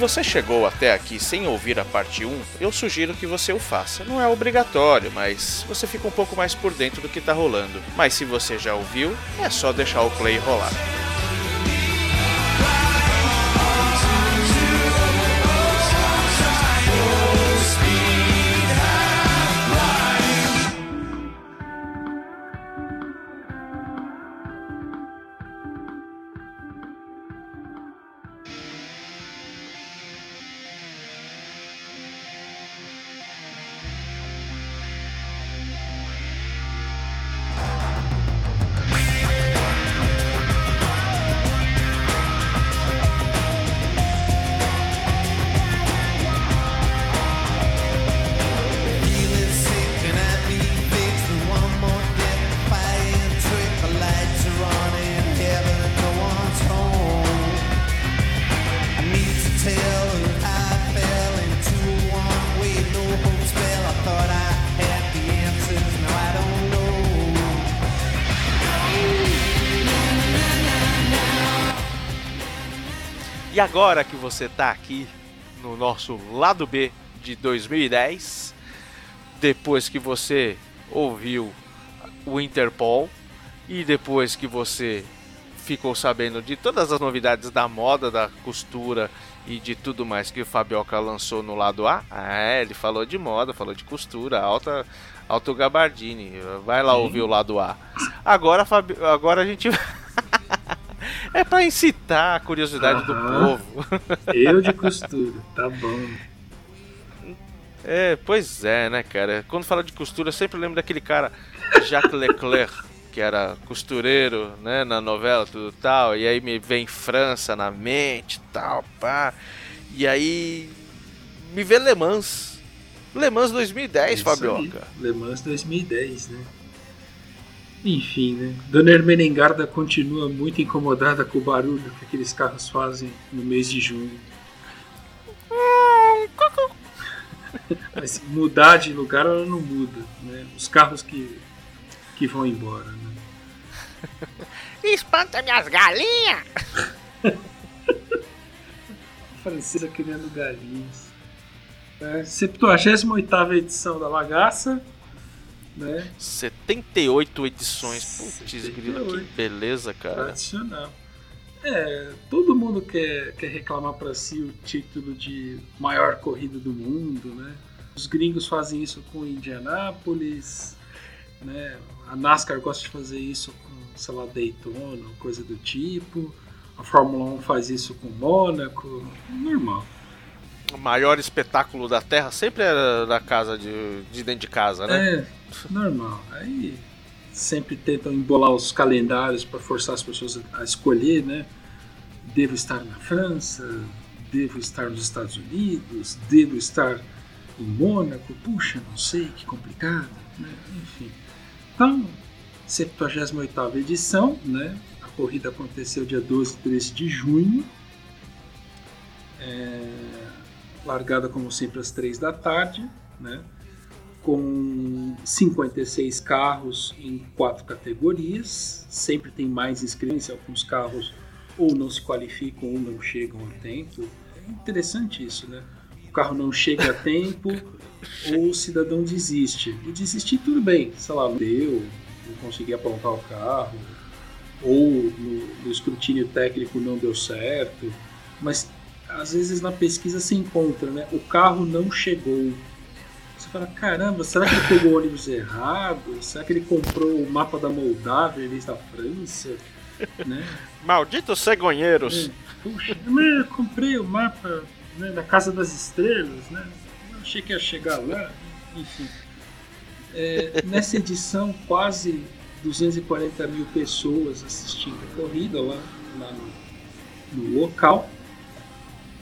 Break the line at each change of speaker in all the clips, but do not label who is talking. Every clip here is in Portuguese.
Você chegou até aqui sem ouvir a parte 1, eu sugiro que você o faça. Não é obrigatório, mas você fica um pouco mais por dentro do que tá rolando. Mas se você já ouviu, é só deixar o play rolar. E agora que você tá aqui no nosso lado B de 2010, depois que você ouviu o Interpol e depois que você ficou sabendo de todas as novidades da moda, da costura e de tudo mais que o Fabioca lançou no lado A, é, ele falou de moda, falou de costura, alta, alto gabardine. Vai lá ouvir o lado A. Agora, Fabi- agora a gente é pra incitar a curiosidade do povo.
Eu de costura, tá bom.
É, pois é, né, cara? Quando fala de costura, eu sempre lembro daquele cara, Jacques Leclerc, que era costureiro, né, na novela, tudo tal. E aí me vem França na mente, tal, pá. E aí me vê Le Mans. Le Mans 2010,
Isso
Fabioca.
aí, Le Mans 2010, né? Enfim, né? Dona Hermenengarda continua muito incomodada com o barulho que aqueles carros fazem no mês de junho. Mas mudar de lugar ela não muda, né? Os carros que, que vão embora, né?
Espanta minhas galinhas!
Francesa criando galinhas. É, 78 edição da Lagaça, né?
78 edições. Putz, grila, que
78.
beleza, cara.
Tradicional. É, todo mundo quer, quer reclamar para si o título de maior corrida do mundo, né? Os gringos fazem isso com Indianápolis, né? A NASCAR gosta de fazer isso com, sei lá, Daytona, coisa do tipo. A Fórmula 1 faz isso com Mônaco, normal.
Maior espetáculo da Terra sempre era da casa de, de dentro de casa, né?
É, normal. Aí sempre tentam embolar os calendários para forçar as pessoas a escolher, né? Devo estar na França, devo estar nos Estados Unidos, devo estar em Mônaco. Puxa, não sei, que complicado, né? Enfim. Então, 78ª edição, né? A corrida aconteceu dia 12 e 13 de junho. É, largada como sempre às 3 da tarde, né? com 56 carros em quatro categorias. Sempre tem mais inscritos, alguns carros ou não se qualificam ou não chegam a tempo. É interessante isso, né? O carro não chega a tempo ou o cidadão desiste. E desistir tudo bem, sei lá, não deu, não consegui apontar o carro, ou no, no escrutínio técnico não deu certo, mas às vezes na pesquisa se encontra, né? O carro não chegou. Você fala, caramba, será que ele pegou o ônibus errado? Será que ele comprou o mapa da Moldávia em vez da França? Né?
Malditos cegonheiros!
É, Puxa, eu comprei o mapa né, da Casa das Estrelas, né? Eu achei que ia chegar lá, enfim. É, nessa edição, quase 240 mil pessoas assistindo a corrida lá, lá no, no local,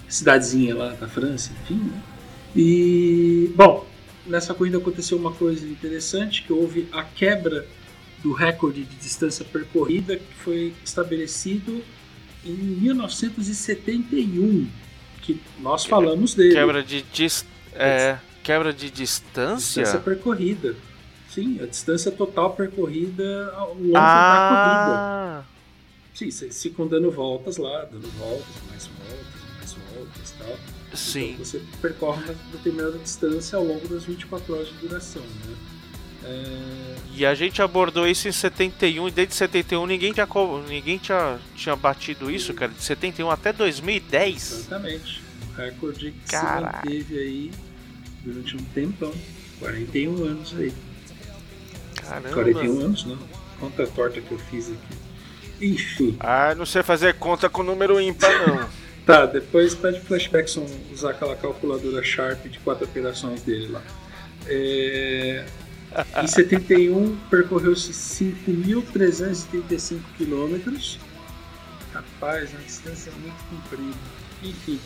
cidadezinha lá da França, enfim. Né? E, bom, nessa corrida aconteceu uma coisa interessante, que houve a quebra do recorde de distância percorrida que foi estabelecido em 1971, que nós falamos dele.
Quebra de dis... é, quebra de distância?
Distância percorrida. Sim, a distância total percorrida ao longo da corrida.
Ah,
Sim, se, dando voltas lá, dando voltas, mais voltas, tal.
Sim.
Então você percorre uma determinada distância ao longo das 24 horas de duração, né? É,
E a gente abordou isso em 71 e desde 71 ninguém tinha, ninguém tinha, tinha batido isso, cara. De 71 até 2010.
exatamente. Um recorde que
Caraca.
se manteve aí durante um tempão. 41 anos aí.
Caramba.
41 anos, não. Conta torta que eu fiz aqui. Enfim.
Ah, não sei fazer conta com número ímpar, não.
Tá, depois pede pro Flashbackson usar aquela calculadora Sharp de quatro operações dele lá. É, Em 71 percorreu-se 5.335 quilômetros. Rapaz, uma distância muito comprida. Enfim.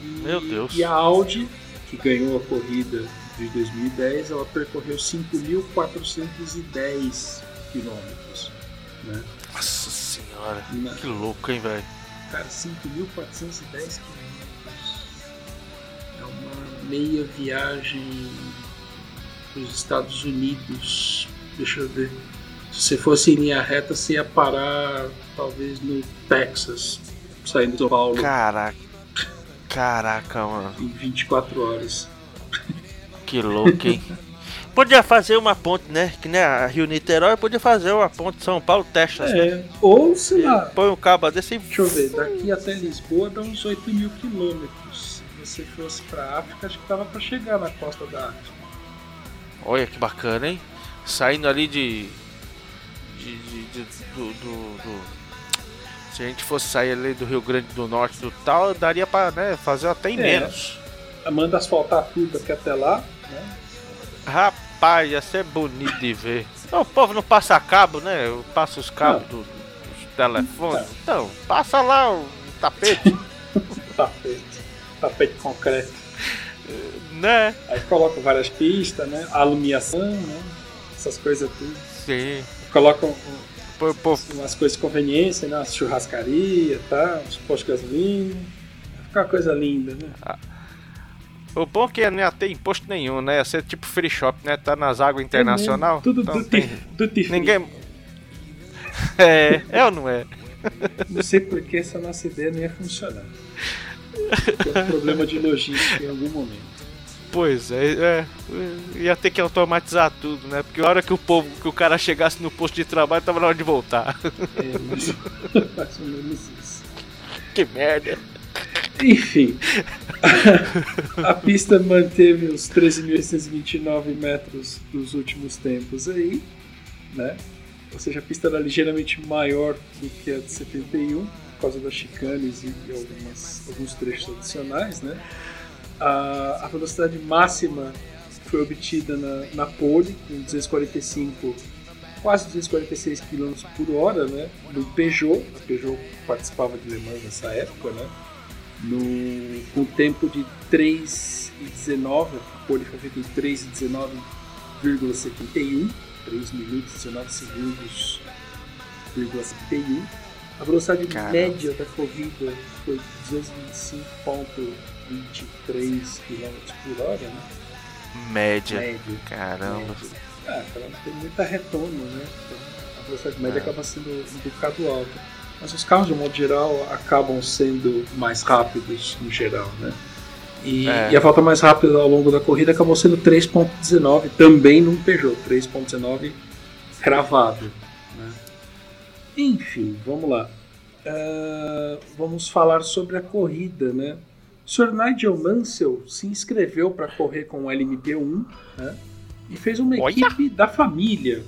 E,
Meu Deus.
E a Audi, que ganhou a corrida de 2010, ela percorreu 5.410 quilômetros. Né?
Nossa senhora.
Na-
Que louco, hein, velho.
Cara, 5.410 quilômetros. É uma meia viagem para os Estados Unidos. Deixa eu ver. Se você fosse em linha reta, você ia parar talvez no Texas, saindo de São Paulo
Caraca. Caraca, mano.
em 24 horas.
Que louco, hein? Podia fazer uma ponte, né? Que nem a Rio Niterói, podia fazer uma ponte São Paulo, Texas, né?
É, ou sei lá,
Põe um cabo desse e.
deixa eu ver, daqui até Lisboa dá uns 8 mil quilômetros. Se você fosse para África, acho que dava para chegar na costa da África.
Olha que bacana, hein? Saindo ali de. de, de- de- do, do- do- Se a gente fosse sair ali do Rio Grande do Norte do tal, daria pra né, fazer até em
É.
menos.
Manda asfaltar tudo aqui até lá, né?
Rapaz, ia ser bonito de ver. Então, o povo não passa cabo, né? Eu passo os cabos do, dos telefones. Então, passa lá o tapete,
tapete, tapete concreto.
né?
Aí coloca várias pistas, né? Alumiação, né? Essas coisas tudo.
Sim.
Colocam um-
Pô, pô,
umas coisas de conveniência, né? Umas churrascaria, tá? Uns postos de gasolina. Vai ficar uma coisa linda, né?
O bom é que não ia ter imposto nenhum, né? Ia ser tipo free shop, né? Tá nas águas internacional.
Tudo
então
duty,
tem-
duty free.
Ninguém. É, é ou não é?
Não sei por que essa nossa ideia não ia funcionar. Tem um problema de logística em algum momento.
Pois é, é, ia ter que automatizar tudo, né? Porque a hora que o povo, que o cara chegasse no posto de trabalho, tava na hora de voltar.
É, mais, mais ou menos isso.
que merda.
Enfim, a pista manteve os 13.829 metros dos últimos tempos aí, né? Ou seja, a pista era ligeiramente maior do que a de 71, por causa das chicanes e e algumas, alguns trechos adicionais, né? A, a velocidade máxima foi obtida na, na pole, com 245, quase 246 km por hora, né? No Peugeot, a Peugeot participava de Le Mans nessa época, né? No, com tempo de 3,19, a pole foi feita em 3,19,71, 3 minutos e 19 segundos, 71. A velocidade
Caramba.
média da corrida foi 225,23 km por hora, né?
Média.
Média.
Caramba.
Ah, ela não tem muita retoma, né? Então, a velocidade média
É.
acaba sendo um bocado alta. Mas os carros, de modo geral, acabam sendo mais rápidos no geral, né? E,
É.
e a volta mais rápida ao longo da corrida acabou sendo 3.19, também num Peugeot, 3.19 cravado. Né? Enfim, vamos lá. Ah, vamos falar sobre a corrida, né? O Sr. Nigel Mansell se inscreveu para correr com o LMP1 né? e fez uma
Olha!
equipe da família.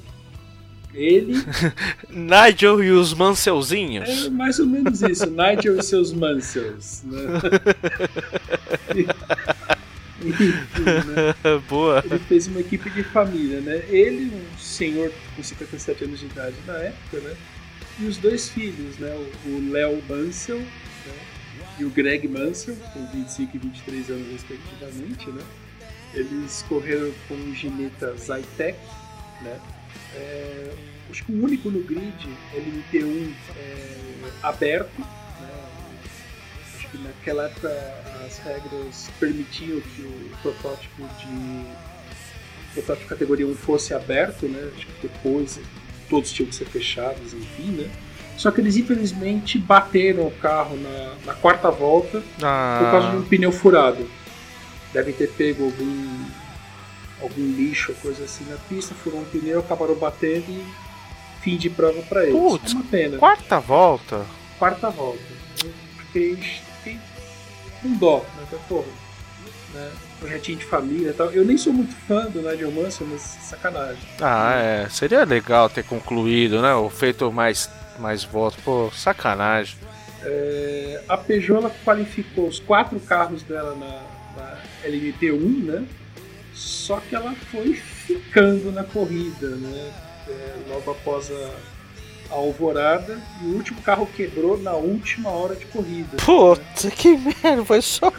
Ele
Nigel e os Manselzinhos.
é mais ou menos isso, Nigel e seus Mansells. Né? Enfim, né?
Boa.
Ele fez uma equipe de família, né? Ele, um senhor com 57 anos de idade na época, né? E os dois filhos, né? O- Léo Mansell né? e o Greg Mansell, com 25 e 23 anos respectivamente, né? Eles correram com o Gineta Zytec, né? É, acho que o único no grid LMP1 é, aberto, né? Acho que naquela época as regras permitiam que o protótipo de protótipo categoria 1 fosse aberto, né? Acho que depois todos tinham que ser fechados, enfim, né? Só que eles infelizmente bateram o carro na, na quarta volta
Ah,
por causa de um pneu furado. Devem ter pego algum, algum lixo, coisa assim na pista, furou um pneu, acabaram batendo e fim de prova para eles.
Putz,
é uma pena.
quarta volta.
Quarta volta. Eu fiquei, fiquei com dó, né? Falei, Porra, né? Projetinho de família e tal. Eu nem sou muito fã do Nigel Mansell, mas sacanagem.
Ah, é. Seria legal ter concluído, né? Ou feito mais, mais votos. Pô, sacanagem.
É, a Peugeot qualificou os quatro carros dela na, na LMP1, né? Só que ela foi ficando na corrida, né? É, logo após a, a alvorada e o último carro quebrou na última hora de corrida.
Puta, que merda. Foi só.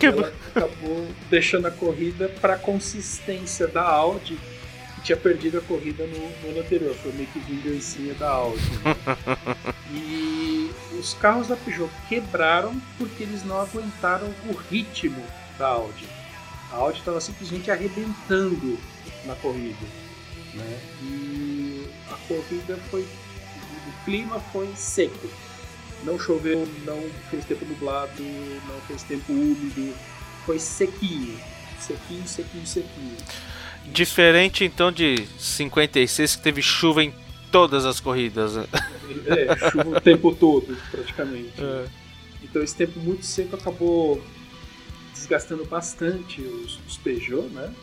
Ela acabou deixando a corrida para consistência da Audi, que tinha perdido a corrida no, no ano anterior. Foi meio que vingancinha da Audi. né? e os carros da Peugeot quebraram porque eles não aguentaram o ritmo da Audi. A Audi estava simplesmente arrebentando na corrida. Né? E a corrida foi. O clima foi seco. Não choveu, não fez tempo nublado, não fez tempo úmido. Foi sequinho. Sequinho, sequinho, sequinho.
Diferente então de 56 que teve chuva em todas as corridas.
É, chuva o tempo todo, praticamente.
É.
Então esse tempo muito seco acabou desgastando bastante os, os Peugeot, né?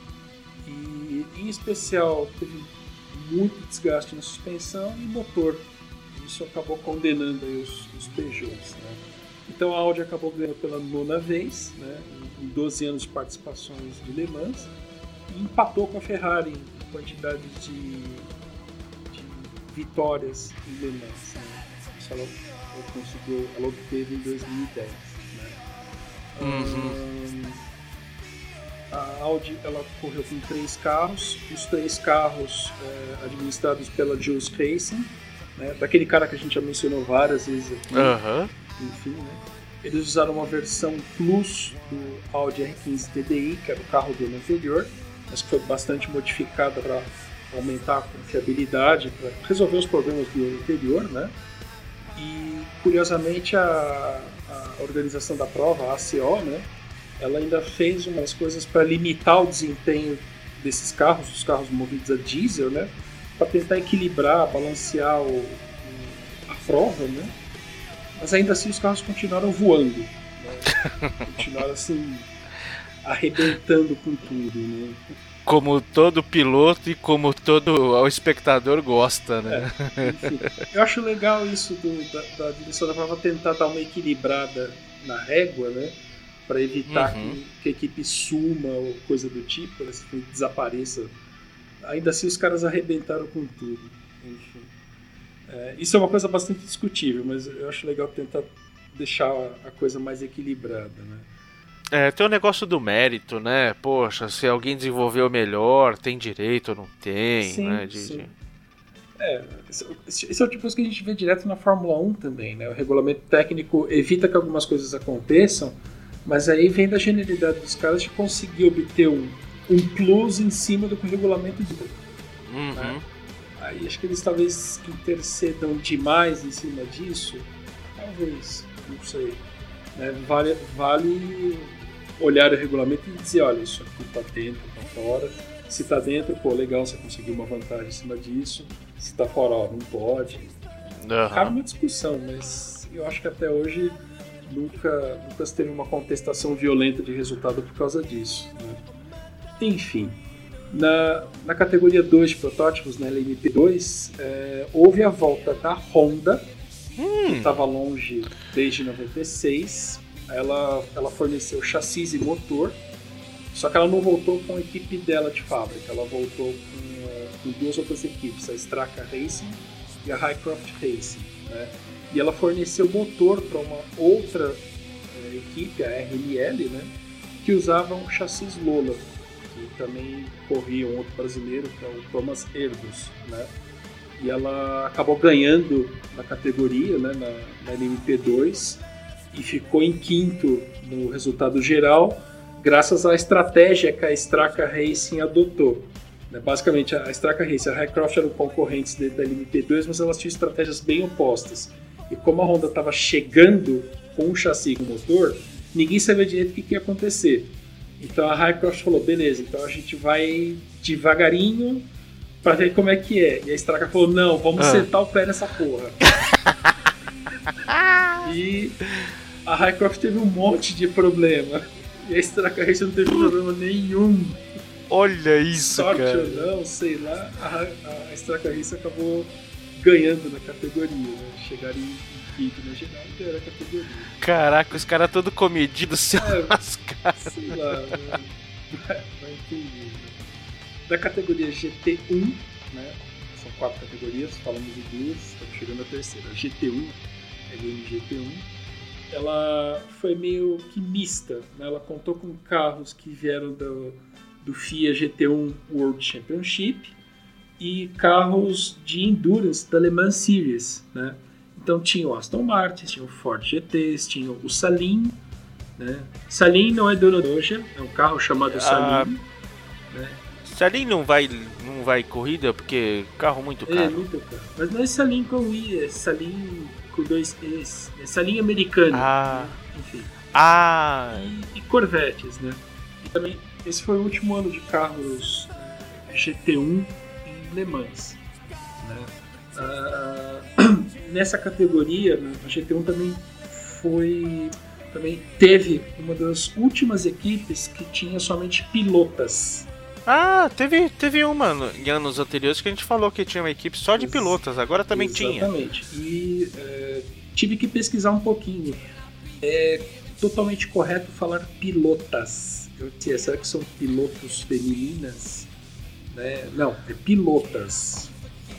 E em especial teve muito desgaste na suspensão e motor. Isso acabou condenando os, os Peugeots, né? Então a Audi acabou ganhando pela nona vez, né? Em 12 anos de participações de Le Mans e empatou com a Ferrari em quantidade de, de vitórias em Le Mans. Né? Isso ela, ela conseguiu, ela obteve em 2010.
Uhum.
A Audi ela correu com três carros, os três carros é, administrados pela Jules Racing, né? daquele cara que a gente já mencionou várias vezes aqui
Aham.
enfim, né? Eles usaram uma versão Plus do Audi R15 TDI, que era o carro do ano anterior, mas que foi bastante modificada para aumentar a confiabilidade, para resolver os problemas do ano anterior, né? E curiosamente a, a organização da prova, a ACO, né? Ela ainda fez umas coisas para limitar o desempenho desses carros, os carros movidos a diesel, né? Para tentar equilibrar, balancear o, a prova, né? Mas ainda assim os carros continuaram voando. Né? continuaram assim, arrebentando com tudo. Né?
Como todo piloto e como todo o espectador gosta, né?
Enfim, eu acho legal isso do- da, da direção da prova tentar dar uma equilibrada na régua, né? Para evitar
Uhum.
que, que a equipe suma ou coisa do tipo, né? que desapareça. Ainda assim os caras arrebentaram com tudo. Enfim. É, isso é uma coisa bastante discutível, mas eu acho legal tentar deixar a coisa mais equilibrada, né?
É, tem o negócio do mérito, né? Poxa, se alguém desenvolveu melhor, tem direito ou não tem,
Sim,
né? De-
sim.
de-
É, esse é o tipo de coisa que a gente vê direto na Fórmula 1 também, né? O regulamento técnico evita que algumas coisas aconteçam, mas aí vem da genialidade dos caras de conseguir obter um, um plus em cima do que o regulamento diz.
Uhum.
Aí acho que eles talvez intercedam demais em cima disso. Talvez, não sei. né? Vale, vale olhar o regulamento e dizer, olha, isso aqui tá dentro, tá fora. Se tá dentro, pô, legal, você conseguiu uma vantagem em cima disso. Se tá fora, ó, não pode.
Aham.
Cabe uma discussão, mas eu acho que até hoje nunca, nunca se teve uma contestação violenta de resultado por causa disso. né? Enfim, na, na categoria 2 de protótipos, na LMP2, é, houve a volta da Honda, que estava longe desde 96. Ela, ela forneceu chassis e motor, só que ela não voltou com a equipe dela de fábrica, ela voltou com, eh, com duas outras equipes, a Straka Racing e a Highcroft Racing. Né? E ela forneceu motor para uma outra eh, equipe, a RML, né? que usava um chassis Lola, que também corria um outro brasileiro, que é o Thomas Erdos. Né? E ela acabou ganhando na categoria, né? na, na LMP2, e ficou em quinto no resultado geral, graças à estratégia que a Straka Racing adotou. né? Basicamente, a Straka Race e a Highcroft eram concorrentes da LMP2, mas elas tinham estratégias bem opostas. E como a Honda estava chegando com o chassi e com o motor, ninguém sabia direito o que, que ia acontecer. Então a Highcroft falou, beleza, então a gente vai devagarinho pra ver como é que é. E a Straka falou, não, vamos
Ah.
sentar o pé nessa porra. e a Highcroft teve um monte de problema. E a Straka Race não teve problema nenhum.
Olha isso,
Sorte
cara.
ou não, sei lá, a, a Straka Race acabou ganhando na categoria, né? Chegaram em, quinto na geral e ganharam a categoria.
Caraca, os caras todo comedidos se
É.
lascaram.
Sei lá, né? vai, vai entender. né? Da categoria GT1, né? São quatro categorias, falamos de duas, estamos chegando à terceira. A GT1, é do MGT1. Ela foi meio que mista, né? Ela contou com carros que vieram do, do FIA GT1 World Championship e carros de endurance da Le Mans Series, né? Então tinha o Aston Martin, tinha o Ford GTs, tinha o Salim, né? Salim não é dono hoje, é um carro chamado
Ah,
Salim. né?
Salim não vai, não vai corrida porque carro muito
É,
caro.
muito caro. Mas não é Salim com I, é Salim com dois E's. É Salim americano.
Ah.
né? Enfim.
Ah,
E, e Corvettes, né? E também, esse foi o último ano de carros eh, GT1 em Le Mans. Né? Ah, nessa categoria, né, a GT1 também foi. Também teve uma das últimas equipes que tinha somente pilotas.
Ah teve, teve uma no- em anos anteriores que a gente falou que tinha uma equipe só de pilotos, agora também tinha.
Exatamente. E é, tive que pesquisar um pouquinho. É totalmente correto falar pilotas. Eu disse, será que são pilotos femininas? Né? Não, é pilotas.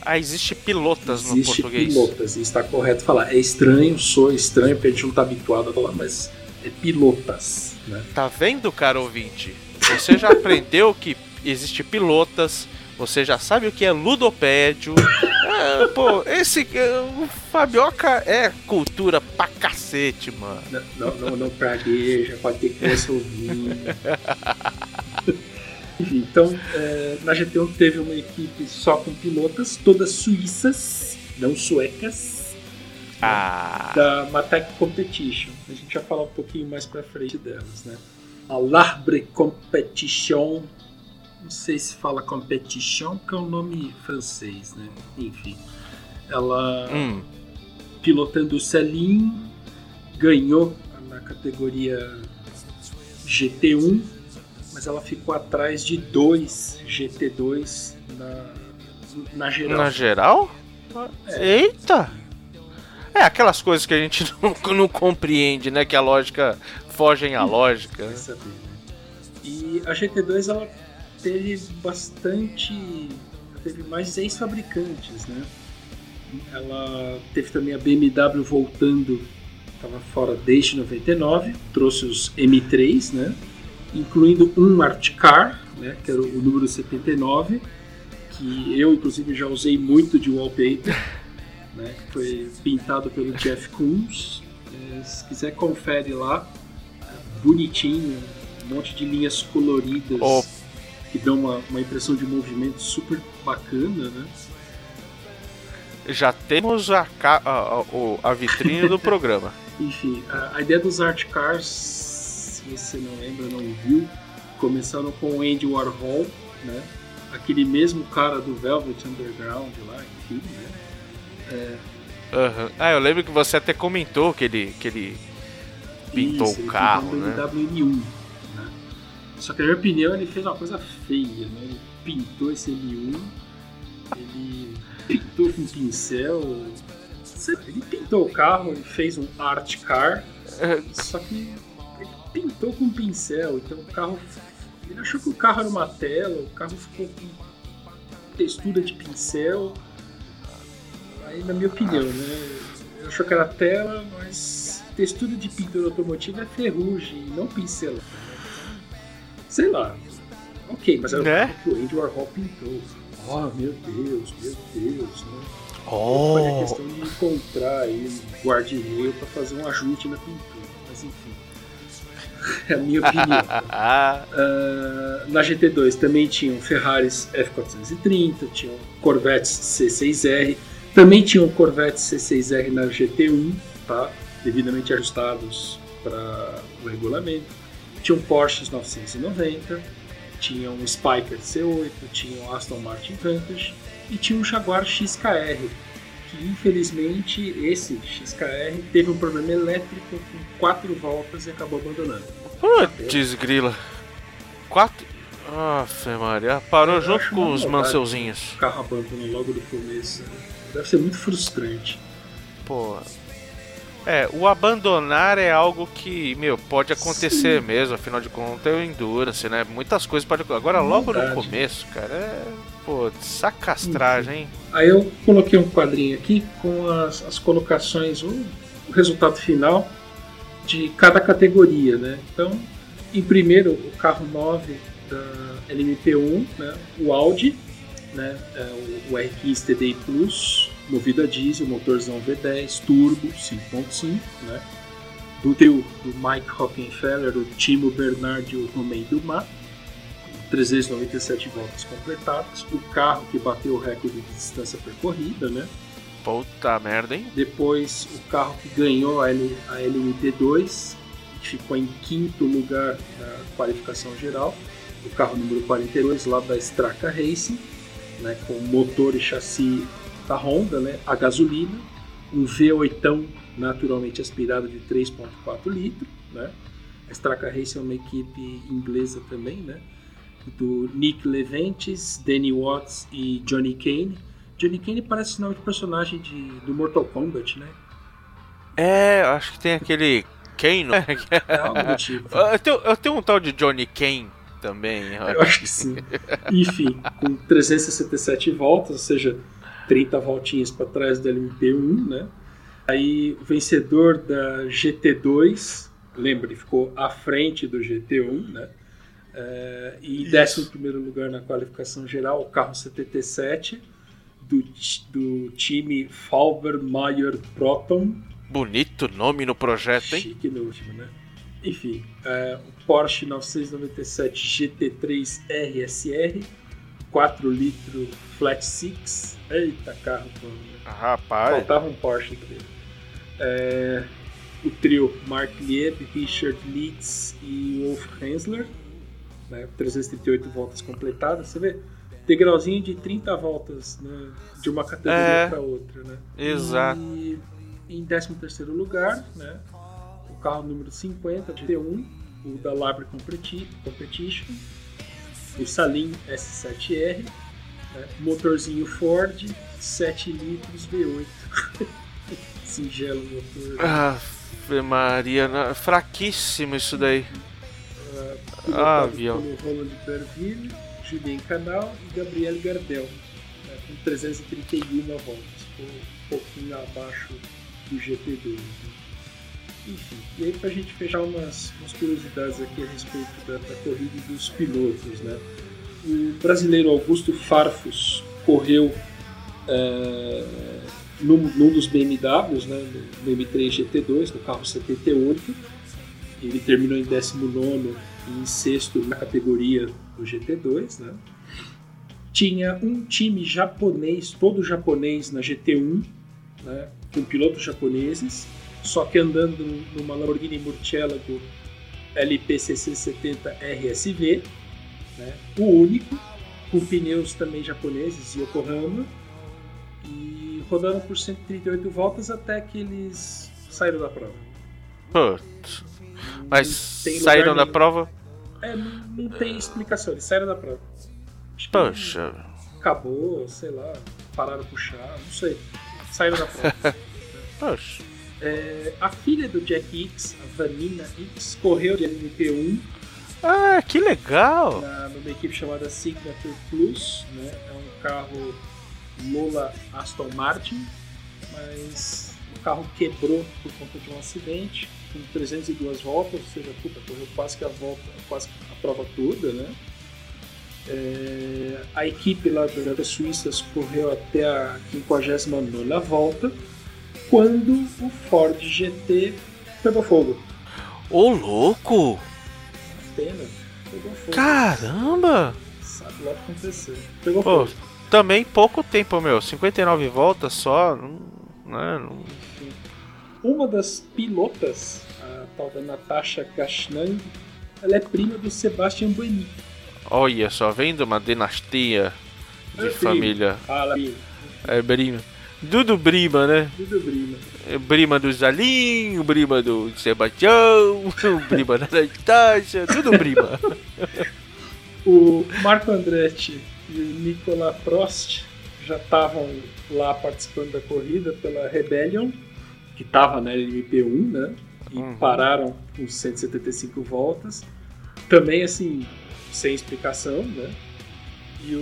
Ah, existe pilotas no
Existe
português.
pilotas, e está correto falar. É estranho, sou estranho, porque a gente não está habituado a falar, mas é pilotas. Né?
Tá vendo, cara ouvinte? Você já aprendeu que existe pilotas, você já sabe o que é ludopédio. É, pô, esse. é, O Fabioca é cultura pra cacete, mano.
Não, não, não, não pragueja, pode ter criança ouvindo. Enfim, então, é, na GT1 teve uma equipe só com pilotas, todas suíças, não suecas,
Ah.
da Matec Competition. A gente vai falar um pouquinho mais pra frente delas, né? A Larbre Competition, não sei se fala Competition, que é um nome francês, né? Enfim, ela
Hum.
pilotando o Selim, ganhou na categoria GT1, mas ela ficou atrás de dois GT2 na, na geral.
Na geral? Eita! É aquelas coisas que a gente não, não compreende, né? Que a lógica fogem à lógica.
Vai saber, né? E a GT2 ela teve bastante. teve mais seis fabricantes, né? Ela teve também a BMW voltando, estava fora desde 99, trouxe os M3, né? Incluindo um Art Car, né? Que era o número 79, que eu inclusive já usei muito de wallpaper, né? Que foi pintado pelo Jeff Koons. É, se quiser confere lá, bonitinho, um monte de linhas coloridas. Que dão uma, uma impressão de movimento super bacana, né?
Já temos a, a, a- vitrine do programa.
Enfim, a, a ideia dos art cars, se você não lembra, não viu, começaram com o Andy Warhol, né? Aquele mesmo cara do Velvet Underground lá, enfim, né?
Aham. Ah, eu lembro que você até comentou que ele, que ele pintou
Isso,
o
ele
carro,
pintou um
né?
BMW M1, né? Só que na minha opinião ele fez uma coisa feia, né? Ele pintou esse M1, ele pintou com pincel. Ele pintou o carro, ele fez um art car, só que ele pintou com pincel, então o carro. Ele achou que o carro era uma tela, o carro ficou com textura de pincel. Aí na minha opinião, né? Ele achou que era tela, mas textura de pintura automotiva é ferrugem, não pincel. Sei lá. Ok, mas era
Né?
o carro que o Andy Warhol pintou. Oh meu Deus, meu Deus, né? Foi a
Oh,
questão de encontrar aí um guarda-reio para fazer um ajuste na pintura, mas enfim. É a minha opinião.
Ah,
na GT2 também tinham Ferraris F430, tinham Corvettes C6R, também tinham Corvettes C6R na GT1, tá? devidamente ajustados para o regulamento. Tinham Porsches 990, tinham um Spiker C8, tinham Aston Martin Vantage e tinha um Jaguar XKR, que infelizmente esse XKR teve um problema elétrico com quatro voltas e acabou abandonando.
putz, grila. Quatro. Aff, Maria. Parou
Eu
junto com os manseuzinhos.
O carro abandona logo no começo. né? Deve ser muito frustrante.
Pô. É, o abandonar é algo que, meu, pode acontecer mesmo, afinal de contas é o Endurance, né? Muitas coisas podem Agora, logo no
Verdade.
começo, cara, é. Pô, sacastragem, hein?
Aí eu coloquei um quadrinho aqui com as, as colocações, o, o resultado final de cada categoria, né? Então, em primeiro, o carro 9 da LMP1, né? o Audi, né? É o, o R15 TDI Plus, movido a diesel, motorzão V10, turbo 5.5, né? Do trio do Mike Hockenfeller, o Timo Bernardi e o Romain Dumas, 397 voltas completadas, o carro que bateu o recorde de distância percorrida, né?
Puta merda, hein?
Depois o carro que ganhou a, L, a LMP2, que ficou em quinto lugar na qualificação geral, o carro número 42 lá da Straka Racing, né, com motor e chassi da Honda, né, a gasolina, um V8 naturalmente aspirado de 3.4 litros, né? A Straka Racing é uma equipe inglesa também, né? Do Nick Leventes, Danny Watts e Johnny Kane. Johnny Kane parece nome de personagem de, do Mortal Kombat, né?
É, acho que tem aquele Kane.
É algo do tipo.
eu, tenho, eu tenho um tal de Johnny Kane também.
Eu acho que sim. Enfim, com 367 voltas, ou seja, 30 voltinhas para trás do LMP1, né? Aí o vencedor da GT2, lembra, ele ficou à frente do GT1, né? É, e em 11 lugar na qualificação geral, o carro 77 do, do time Falber Mayer Proton,
Bonito nome no projeto, hein?
Chique no último, né? Enfim, é, o Porsche 997 GT3 RSR, 4 litros Flat Six. Eita carro, pô.
Rapaz.
Faltava um Porsche dele. É, o trio Mark Lieb, Richard Leeds e Wolf Hensler. Né, 338 voltas completadas. Você vê, degrauzinho de 30 voltas né, de uma categoria
É.
para outra. Né?
Exato.
E em 13 lugar, né, o carro número 50, GT1, o da Labre Competi- Competition, o Salim S7R, né, motorzinho Ford, 7 litros V8. Singelo motor.
Ave Maria, na- fraquíssimo isso daí.
pilotado
ah, avião.
Roland Berville, Julien Canal e Gabriel Gardel, né, com 331 voltas, um pouquinho abaixo do GP2. né. Enfim, e aí pra gente fechar umas, umas curiosidades aqui a respeito da, da corrida e dos pilotos, né? O brasileiro Augusto Farfus correu é, num, num dos BMWs, né, no M3 GT2, no carro 78. Ele terminou em 19 e em sexto na categoria do GT2. Né? Tinha um time japonês, todo japonês na GT1, né, com pilotos japoneses, só que andando numa Lamborghini Murcielago LPCC70 RSV, né, o único, com pneus também japoneses Yokohama, e rodando por 138 voltas até que eles saíram da prova.
Putz. Mas saíram da
nenhum.
prova?
É, não, não tem explicação, eles saíram da prova. Acho
Poxa.
acabou, sei lá, pararam puxar, não sei. Saíram da prova.
Poxa.
É, a filha do Jack X, a Vanina X, correu de LMP1
Ah, que legal.
na, numa equipe chamada Signature Plus, né? É um carro Lola Aston Martin, mas o carro quebrou por conta de um acidente com 302 voltas, ou seja, puta, correu quase que a volta, quase a prova toda, né? É, a equipe lá da- das Suíças correu até a 59 volta, quando o Ford GT pegou fogo.
Ô, louco.
Pena. Pegou fogo.
Caramba!
Sabe lá o que aconteceu. Pegou
Pô,
fogo.
também pouco tempo, meu. 59 voltas só. Não, né, não-
Uma das pilotas, a tal da Natasha Gashnan, ela é prima do Sebastian Buemi.
Olha só, vendo uma dinastia de
É,
família.
Fala, primo.
É Brima. Dudu Brima, né?
Tudo prima.
Brima do Zalim, Brima do Sebastião, Brima da Natasha, tudo Brima.
O Marco Andretti e o Nicola Prost já estavam lá participando da corrida pela Rebellion, que estava na LMP1, né? E
Uhum.
pararam com 175 voltas. Também, assim, sem explicação, né? E o,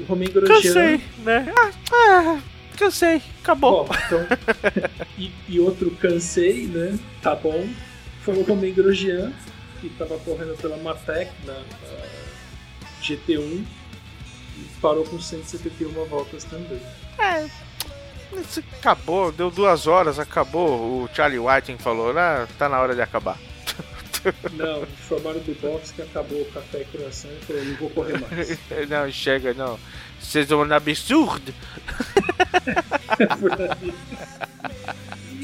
o Romain Grosjean...
Cansei, né? Ah, ah, cansei, acabou.
Bom, então, e, e outro cansei, né? Tá bom. Foi o Romain Grosjean, que estava correndo pela Matec na, na GT1 e parou com 171 voltas também.
É, acabou, deu duas horas, acabou. O Charlie Whiting falou, ah, tá na hora de acabar.
Não, informaram do box que acabou o café e croissant e falou, não vou correr mais.
Não, chega, não. Vocês são um absurdo.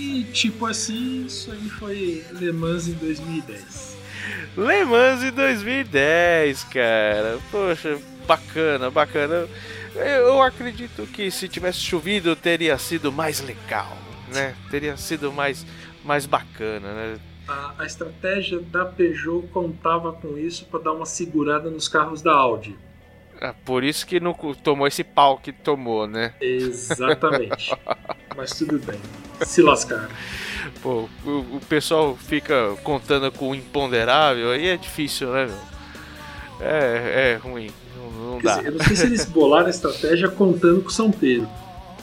E tipo assim, isso aí foi Le Mans em 2010.
Le Mans em 2010, cara. Poxa, bacana, bacana. Eu acredito que se tivesse chovido teria sido mais legal, né? Teria sido mais, mais bacana, né?
A, a estratégia da Peugeot contava com isso para dar uma segurada nos carros da Audi.
Ah, Por isso que não tomou esse pau que tomou, né?
Exatamente. Mas tudo bem. Se lascaram.
Pô, o, o pessoal fica contando com o imponderável, aí é difícil, né, meu? É, é ruim, não, não dá.
dizer, eu não sei se eles bolaram a estratégia contando com São Pedro.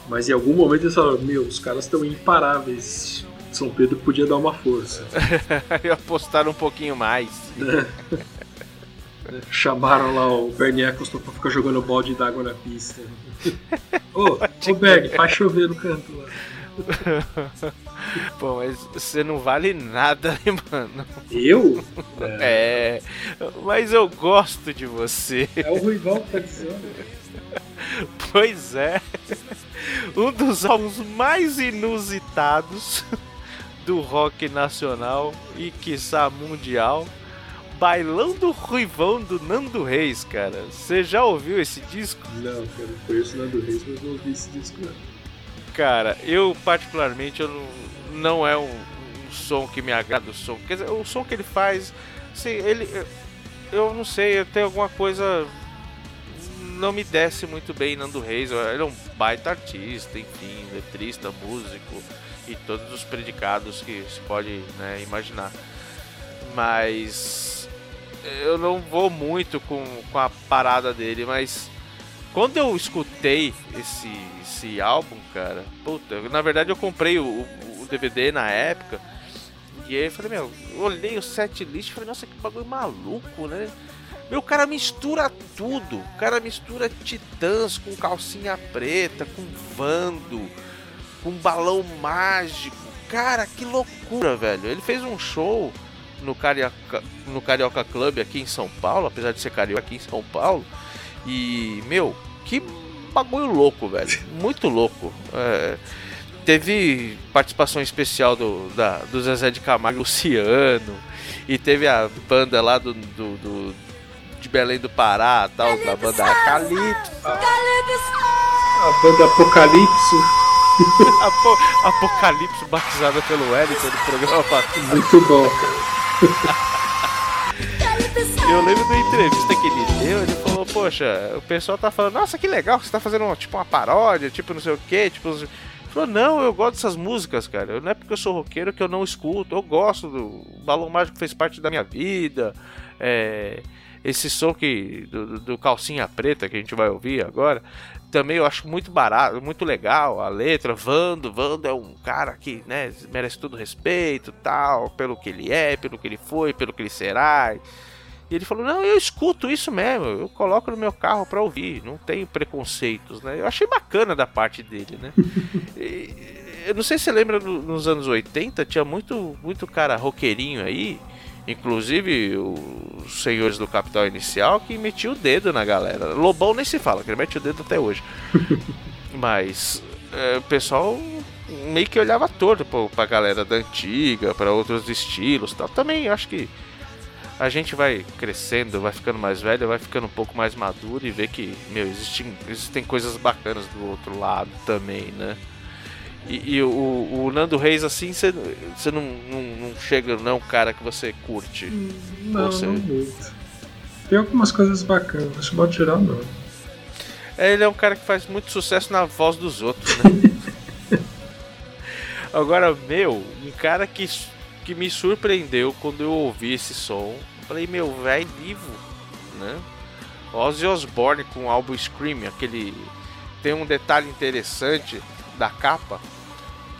Mas em algum momento eles falaram, meu, os caras estão imparáveis. São Pedro podia dar uma força.
Aí apostaram um pouquinho mais.
Chamaram lá o Bernie Eccleston pra ficar jogando balde d'água na pista. Ô, ô Bernie, faz chover no canto lá.
Pô, mas você não vale nada, né, mano?
Eu?
É, mas eu gosto de você.
É o Ruivão que tá dizendo.
Pois é. Um dos álbuns mais inusitados do rock nacional e quiçá mundial. Bailão do Ruivão do Nando Reis, cara. Você já ouviu esse disco?
Não, cara, eu conheço o Nando Reis, mas não ouvi esse disco não.
Cara, eu particularmente eu não, não é um, um som que me agrada o som. Quer dizer, o som que ele faz, assim, ele eu, não sei, tenho alguma coisa não me desce muito bem Nando Reis. Ele é um baita artista, enfim, letrista, músico e todos os predicados que se pode né, imaginar. Mas eu não vou muito com, com a parada dele, mas quando eu escutei esse, esse álbum, cara, puta, na verdade eu comprei o, o- DVD na época. E aí eu falei, meu, eu olhei o set list e falei, nossa, que bagulho maluco, né? Meu, o cara mistura tudo. O cara mistura titãs com calcinha preta, com vando, com balão mágico. Cara, que loucura, velho. Ele fez um show no Carioca, no Carioca Club aqui em São Paulo, apesar de ser carioca aqui em São Paulo. E, meu, que bagulho louco, velho. Muito louco. É, teve participação especial do, da, do Zezé de Camargo Luciano. E teve a banda lá do, do, do- de Belém do Pará, tal, da banda Calypso.
A banda Apocalipse,
Apo, Apocalipse batizada pelo Wellington do programa passado.
muito bom.
Eu lembro da entrevista que ele deu, ele falou, poxa, o pessoal tá falando, nossa, que legal você tá fazendo uma, tipo uma paródia, tipo não sei o que, tipo. Ele falou, não, eu gosto dessas músicas, cara. Não é porque eu sou roqueiro que eu não escuto. Eu gosto do. O Balão Mágico fez parte da minha vida. É, esse som que. Do- do calcinha preta que a gente vai ouvir agora. Também eu acho muito barato, muito legal a letra. Vando, Vando é um cara que né, merece todo respeito, tal, pelo que ele é, pelo que ele foi, pelo que ele será. E ele falou: Não, eu escuto isso mesmo, eu coloco no meu carro pra ouvir, não tenho preconceitos, né? Eu achei bacana da parte dele, né? E, eu não sei se você lembra no- nos anos 80, tinha muito, muito cara roqueirinho aí Inclusive os senhores do Capital Inicial que metiam o dedo na galera. Lobão nem se fala, que ele mete o dedo até hoje. Mas é, o pessoal meio que olhava torto pô, pra galera da antiga, para outros estilos tal. Também acho que a gente vai crescendo, vai ficando mais velho, vai ficando um pouco mais maduro e vê que, meu, existem, existem coisas bacanas do outro lado também, né? E, e o, o, Nando Reis, assim, você não, não, não, chega, não é um cara que você curte?
Não, você... não muito. Tem algumas coisas bacanas, mas de modo geral, não.
É, ele é um cara que faz muito sucesso na voz dos outros, né? Agora, meu, um cara que que me surpreendeu quando eu ouvi esse som. Falei, meu, velho vivo, né? Ozzy Osbourne com o álbum Scream, aquele tem um detalhe interessante da capa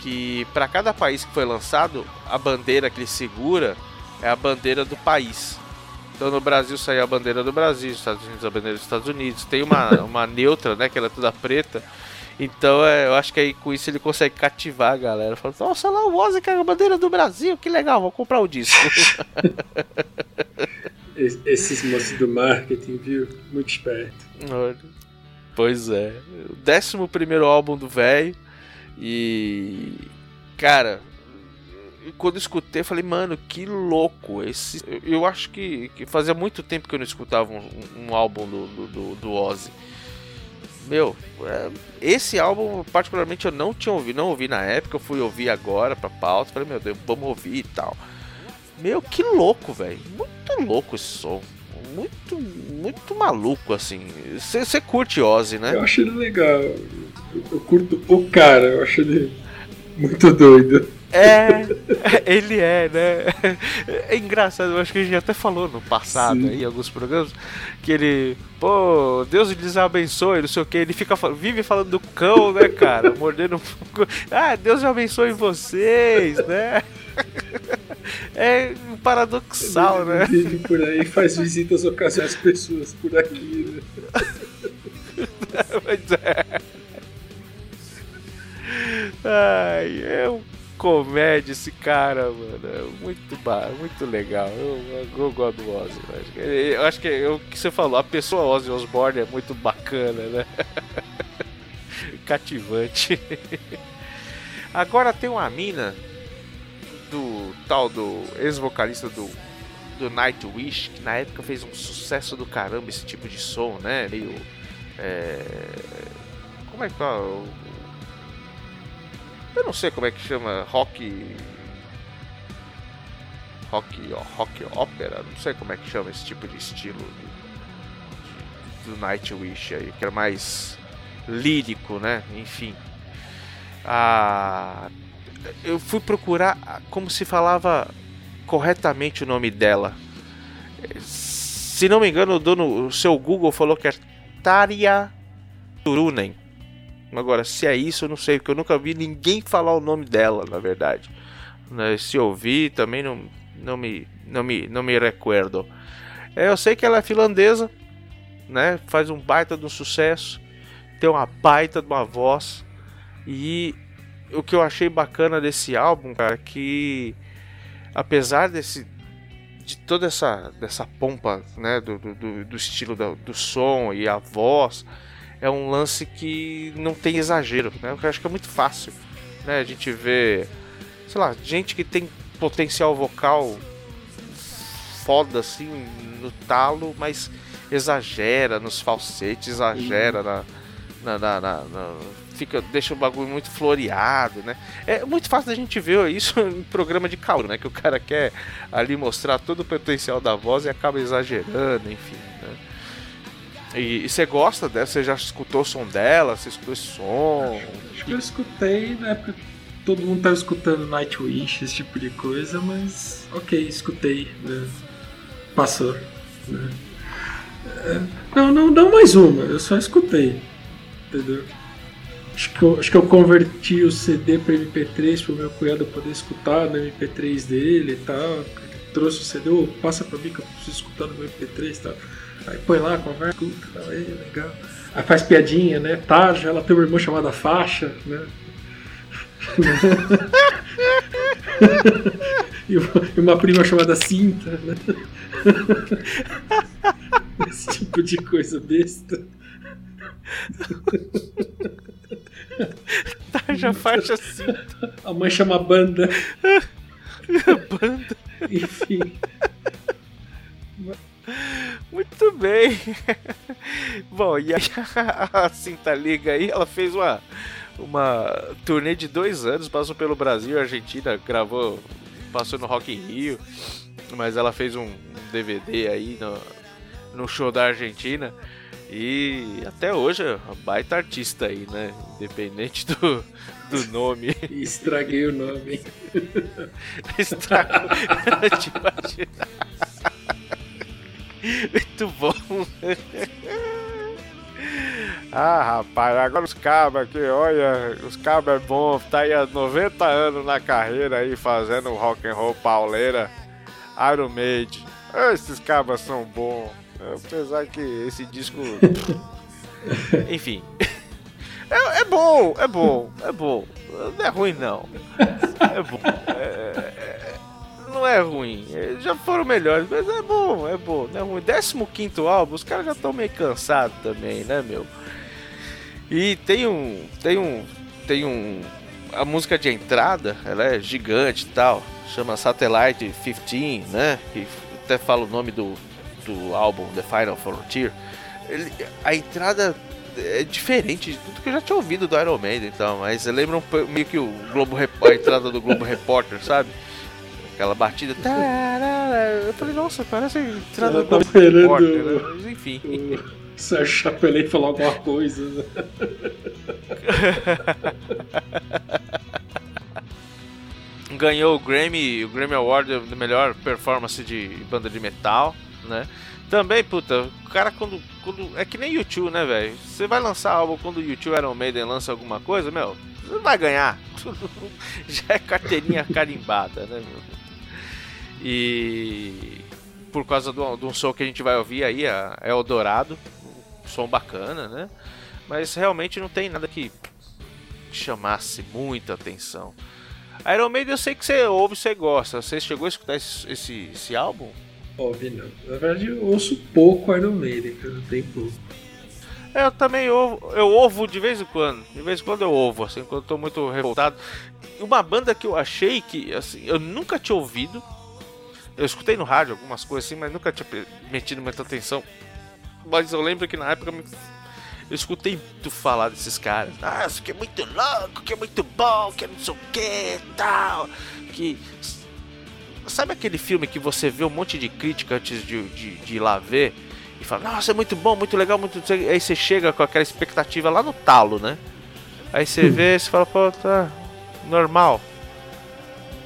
que para cada país que foi lançado, a bandeira que ele segura é a bandeira do país. Então no Brasil saiu a bandeira do Brasil, nos Estados Unidos a bandeira dos Estados Unidos. Tem uma, uma neutra, né, que ela é toda preta. Então é, eu acho que aí com isso ele consegue cativar a galera. Falando, nossa, lá o Ozzy que é a bandeira do Brasil, que legal, vou comprar o disco.
Esses moços do marketing, viu? Muito esperto.
Pois é. O décimo primeiro álbum do velho. E. Cara, quando escutei, falei, mano, que louco. Esse... Eu acho que, que fazia muito tempo que eu não escutava um, um álbum do, do, do Ozzy meu, é, esse álbum particularmente eu não tinha ouvido, não ouvi na época, eu fui ouvir agora pra pauta, falei, meu Deus, vamos ouvir e tal. Meu, que louco, velho. Muito louco esse som. Muito, muito maluco, assim. Você curte Ozzy, né?
Eu acho ele legal. Eu curto o cara, eu acho ele muito doido.
É, ele é, né? É engraçado, eu acho que a gente até falou no passado Sim. aí, em alguns programas, que ele, pô, Deus lhes abençoe, não sei o que, ele fica, vive falando do cão, né, cara? Mordendo. Ah, Deus abençoe vocês, né? É paradoxal,
ele
né?
Vive por aí faz visitas ocasionais às pessoas por aqui, né?
Pois é. Ai, é um comédia esse cara, mano. É muito bar, muito legal. Eu, eu, eu gosto do Ozzy. Eu acho que é o que você falou, a pessoa Ozzy Osbourne é muito bacana, né? Cativante. Agora tem uma mina do tal do ex-vocalista do do Nightwish, que na época fez um sucesso do caramba esse tipo de som, né? Meio. É... Como é que tá? Eu não sei como é que chama rock. Rock, rock ópera, não sei como é que chama esse tipo de estilo do, do Nightwish aí, que era mais lírico, né? Enfim. Ah, eu fui procurar como se falava corretamente o nome dela. Se não me engano, o dono, o seu Google falou que é Tarja Turunen. Agora, se é isso, eu não sei, porque eu nunca vi ninguém falar o nome dela, na verdade. Né, se ouvir, também não, não, me, não, me, não me recuerdo. É, eu sei que ela é finlandesa, né? Faz um baita de um sucesso, tem uma baita de uma voz. E o que eu achei bacana desse álbum, cara, é que apesar desse de toda essa dessa pompa, né, do, do, do estilo do, do som e a voz, é um lance que não tem exagero, né? Eu acho que é muito fácil, né? A gente vê, sei lá, gente que tem potencial vocal foda assim no talo, mas exagera nos falsetes, exagera na, na, na, na, na fica deixa o bagulho muito floreado, né? É muito fácil da gente ver isso em programa de calor, né? Que o cara quer ali mostrar todo o potencial da voz e acaba exagerando, enfim. E, você gosta dela? Você já escutou o som dela? Você escutou esse som?
Acho, que eu escutei na época todo mundo tava escutando Nightwish, esse tipo de coisa, mas ok, escutei. Né? Passou. Né? É, não, não, não mais uma, eu só escutei. Entendeu? Acho que, eu, acho que eu converti o CD para MP3 para o meu cunhado poder escutar no MP3 dele e tal. Ele trouxe o CD, oh, passa para mim que eu preciso escutar no meu MP3 e tal. Aí põe lá, conversa, escuta, aí, legal. Aí faz piadinha, né? Tarja, ela tem uma irmã chamada Faixa, né? E uma, e uma prima chamada Cinta, né? Esse tipo de coisa besta.
Tá, já faz assim.
A mãe chama Banda.
Banda.
Enfim.
Muito bem. Bom, e aí a Cinta Liga aí, ela fez uma, uma turnê de dois anos, passou pelo Brasil, Argentina, gravou, passou no Rock in Rio, mas ela fez um DVD aí no, no show da Argentina. E até hoje é uma baita artista aí, né? Independente do, do nome.
Estraguei o nome.
Estragou. Muito bom. Ah, rapaz, agora os cabos aqui, olha, os cabos é bom, tá aí há 90 anos na carreira aí fazendo rock and roll pauleira, Iron Maiden. Esses cabos são bons. Apesar que esse disco. Enfim. É, é bom, é bom, é bom. Não é ruim não. É bom. É- é- não é ruim. Eles já foram melhores, mas é bom, é bom. Não é ruim. 15 álbum, os caras já estão meio cansados também, né, meu? E tem um. Tem um. Tem um. A música de entrada, ela é gigante e tal. Chama Satellite 15, né? Que até fala o nome do, do álbum The Final Frontier. Ele- a entrada é diferente de tudo que eu já tinha ouvido do Iron Maiden, então, mas lembra um meio que o Globo Rep- a entrada do Globo Repórter, sabe? Aquela batida. Eu falei, nossa, parece a entrada
Ela
do
tá
Globo Repórter, né? Mas enfim.
O Sérgio Chapelin falou alguma coisa. né?
ganhou o Grammy, o Grammy Award de melhor performance de banda de metal, né? Também, puta, o cara quando, quando é que nem YouTube, né, velho? Você vai lançar álbum quando o YouTube Iron Maiden lança alguma coisa, meu, você não vai ganhar. Já é carteirinha carimbada, né, meu? E por causa do, um som que a gente vai ouvir aí, a Eldorado, um som bacana, né? Mas realmente não tem nada que chamasse muita atenção. Iron Maiden eu sei que você ouve você gosta. Você chegou a escutar esse, esse, esse álbum?
Ouve não. Na verdade, eu ouço pouco Iron Maiden, cara. Tem pouco.
É, Eu também ouvo, eu ouvo de vez em quando. De vez em quando eu ouvo, assim, quando eu tô muito revoltado. Uma banda que eu achei que, assim, eu nunca tinha ouvido. Eu escutei no rádio algumas coisas assim, mas nunca tinha metido muita atenção. Mas eu lembro que na época eu escutei muito falar desses caras. Ah, isso aqui é muito louco, que é muito bom, que é não sei o que tal. Que. Sabe aquele filme que você vê um monte de crítica antes de, de, de ir lá ver? E fala, nossa, é muito bom, muito legal, muito. Aí você chega com aquela expectativa lá no talo, né? Aí você vê e você fala, pô, tá normal.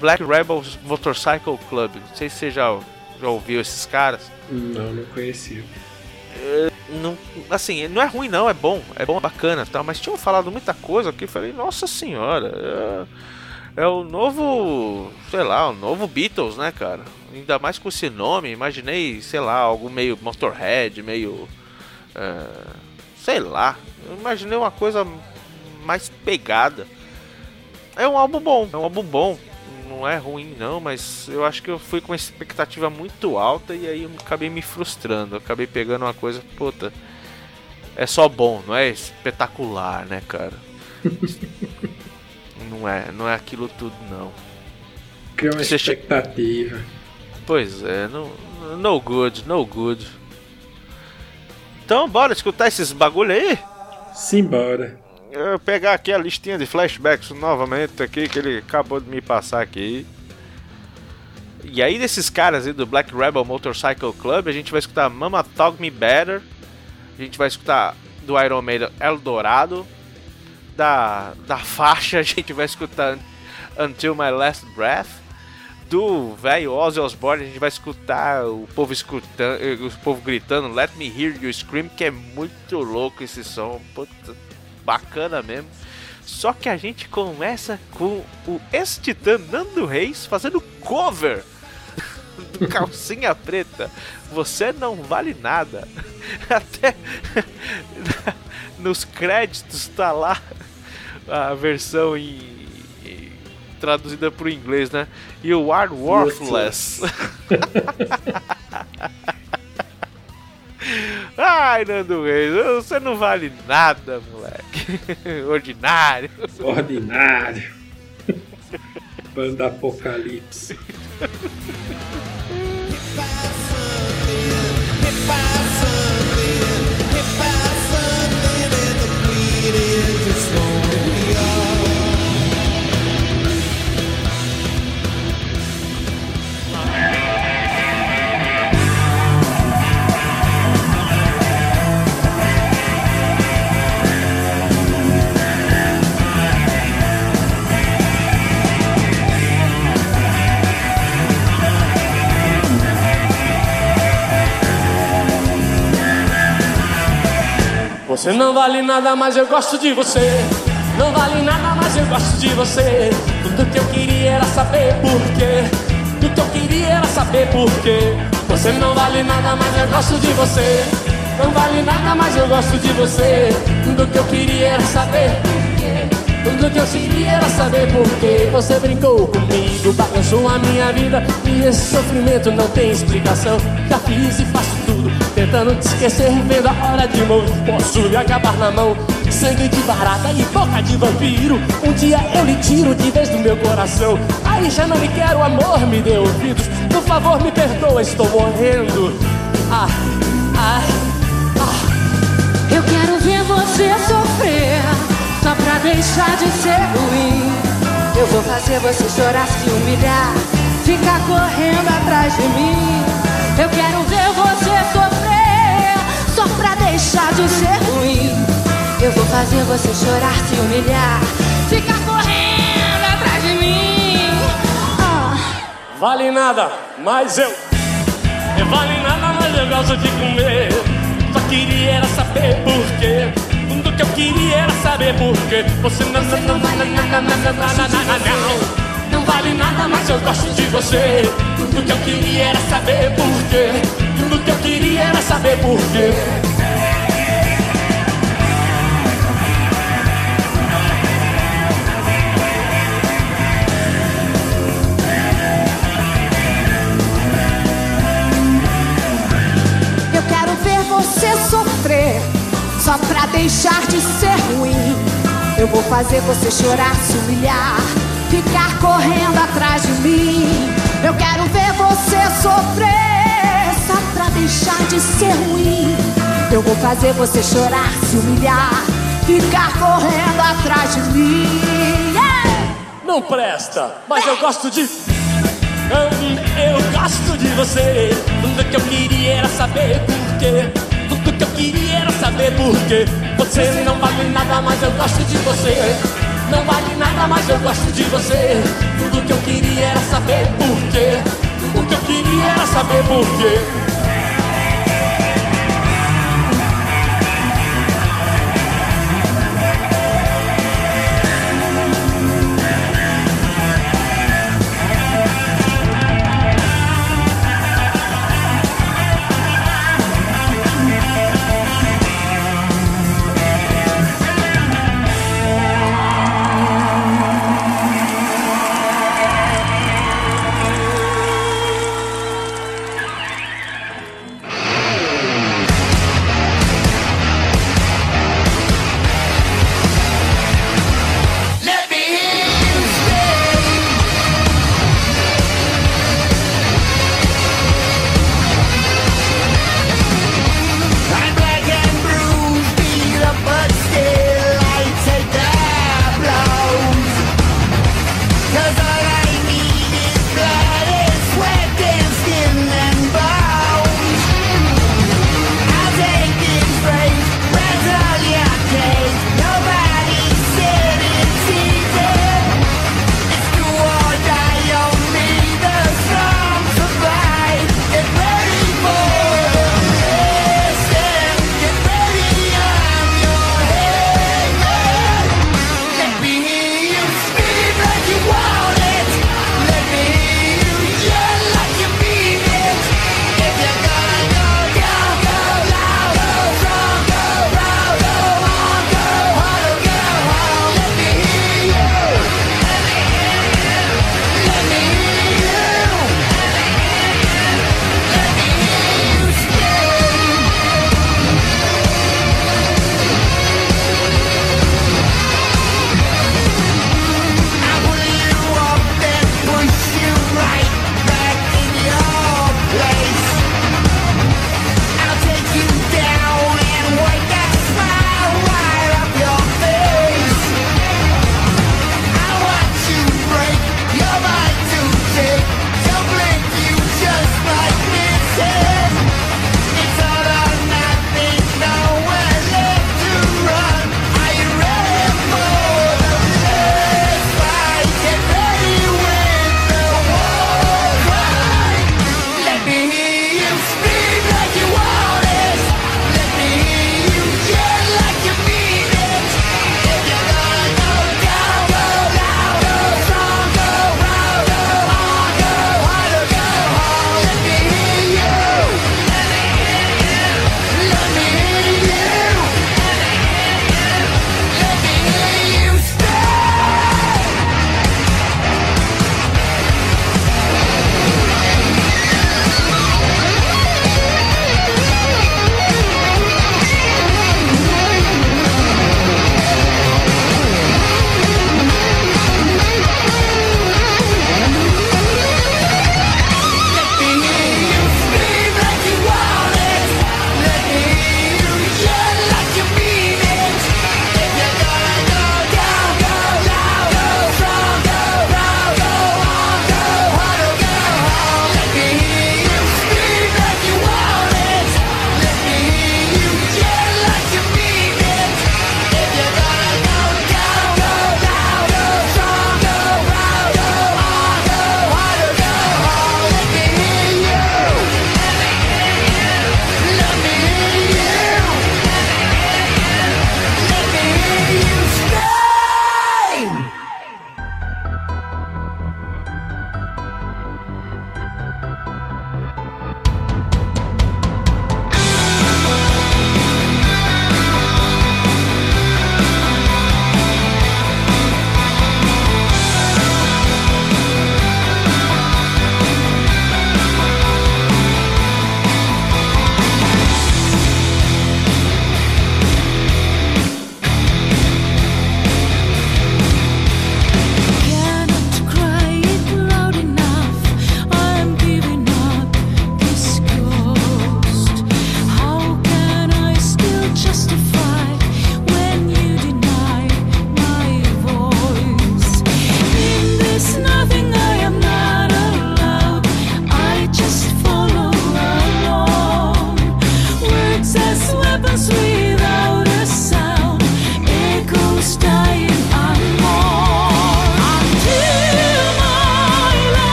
Black Rebels Motorcycle Club. Não sei se você já, já ouviu esses caras.
Não, não conhecia.
Não, assim, não é ruim não, é bom, é bom, é bacana, tal, mas tinham falado muita coisa que eu falei, nossa senhora, é, é o novo, sei lá, o novo Beatles, né, cara? Ainda mais com esse nome, imaginei, sei lá, algo meio Motorhead, meio, é, sei lá, eu imaginei uma coisa mais pegada. É um álbum bom, é um álbum bom, não é ruim não, mas eu acho que eu fui com uma expectativa muito alta e aí eu acabei me frustrando. Eu acabei pegando uma coisa, puta, é só bom, não é espetacular, né, cara? não é, não é aquilo tudo não.
Cria uma
Você
expectativa.
Pois é, no, no good, no good. Então, bora escutar esses bagulho aí?
Simbora.
Eu vou pegar aqui a listinha de flashbacks novamente aqui que ele acabou de me passar aqui. E aí desses caras aí do Black Rebel Motorcycle Club, a gente vai escutar Mama Talk Me Better. A gente vai escutar do Iron Maiden Eldorado. Da, da faixa a gente vai escutar Until My Last Breath. Do velho Ozzy Osbourne a gente vai escutar o povo escutando, o povo gritando Let Me Hear You Scream, que é muito louco esse som. Puta, bacana mesmo. Só que a gente começa com o ex-titã Nando Reis fazendo cover do Calcinha Preta. Você não vale nada. Até nos créditos tá lá a versão em, em- traduzida pro inglês, né? You are worthless. Ai, Nando Reis, você não vale nada, moleque. Ordinário.
Ordinário. Banda Apocalipse.
Você não vale nada, mas eu gosto de você. Não vale nada, mas eu gosto de você. Tudo que eu queria era saber por quê. Tudo que eu queria era saber por quê. Você não vale nada, mas eu gosto de você. Não vale nada, mas eu gosto de você. Tudo que eu queria era saber por quê. Tudo que eu queria era saber por quê. Você brincou comigo, bagunçou a minha vida. E esse sofrimento não tem explicação. Já fiz e faço tentando te esquecer. Vendo a hora de morrer, posso me acabar na mão. Sangue de barata e boca de vampiro. Um dia eu lhe tiro de vez do meu coração. Aí já não me quero, amor, me dê ouvidos. Por favor, me perdoa, estou morrendo. Ah, ah, ah.
Eu quero ver você sofrer, só pra deixar de ser ruim. Eu vou fazer você chorar, se humilhar, ficar correndo atrás de mim. Eu quero ver você sofrer, deixar de ser ruim. Eu vou fazer você chorar, se humilhar, ficar correndo atrás de mim. Ah.
Vale nada, mas eu. eu Vale nada, mas eu gosto de comer. Só queria era saber por quê. Tudo que eu queria era saber por quê. Você não, não, não vale nada, nada, nada, nada, não. Não vale nada, mas eu gosto de você. Tudo que eu queria era saber por quê. Tudo que eu queria era saber por
só pra deixar de ser ruim. Eu vou fazer você chorar, se humilhar, ficar correndo atrás de mim. Eu quero ver você sofrer, só pra deixar de ser ruim. Eu vou fazer você chorar, se humilhar, ficar correndo atrás de mim. Yeah!
Não presta, mas eu gosto de. Hum, Eu gosto de você. Tudo que eu queria era saber por quê. Que eu queria era saber por quê. Você não vale nada, mas eu gosto de você. Não vale nada, mas eu gosto de você. Tudo que eu queria era saber por quê. Tudo que eu queria era saber por quê.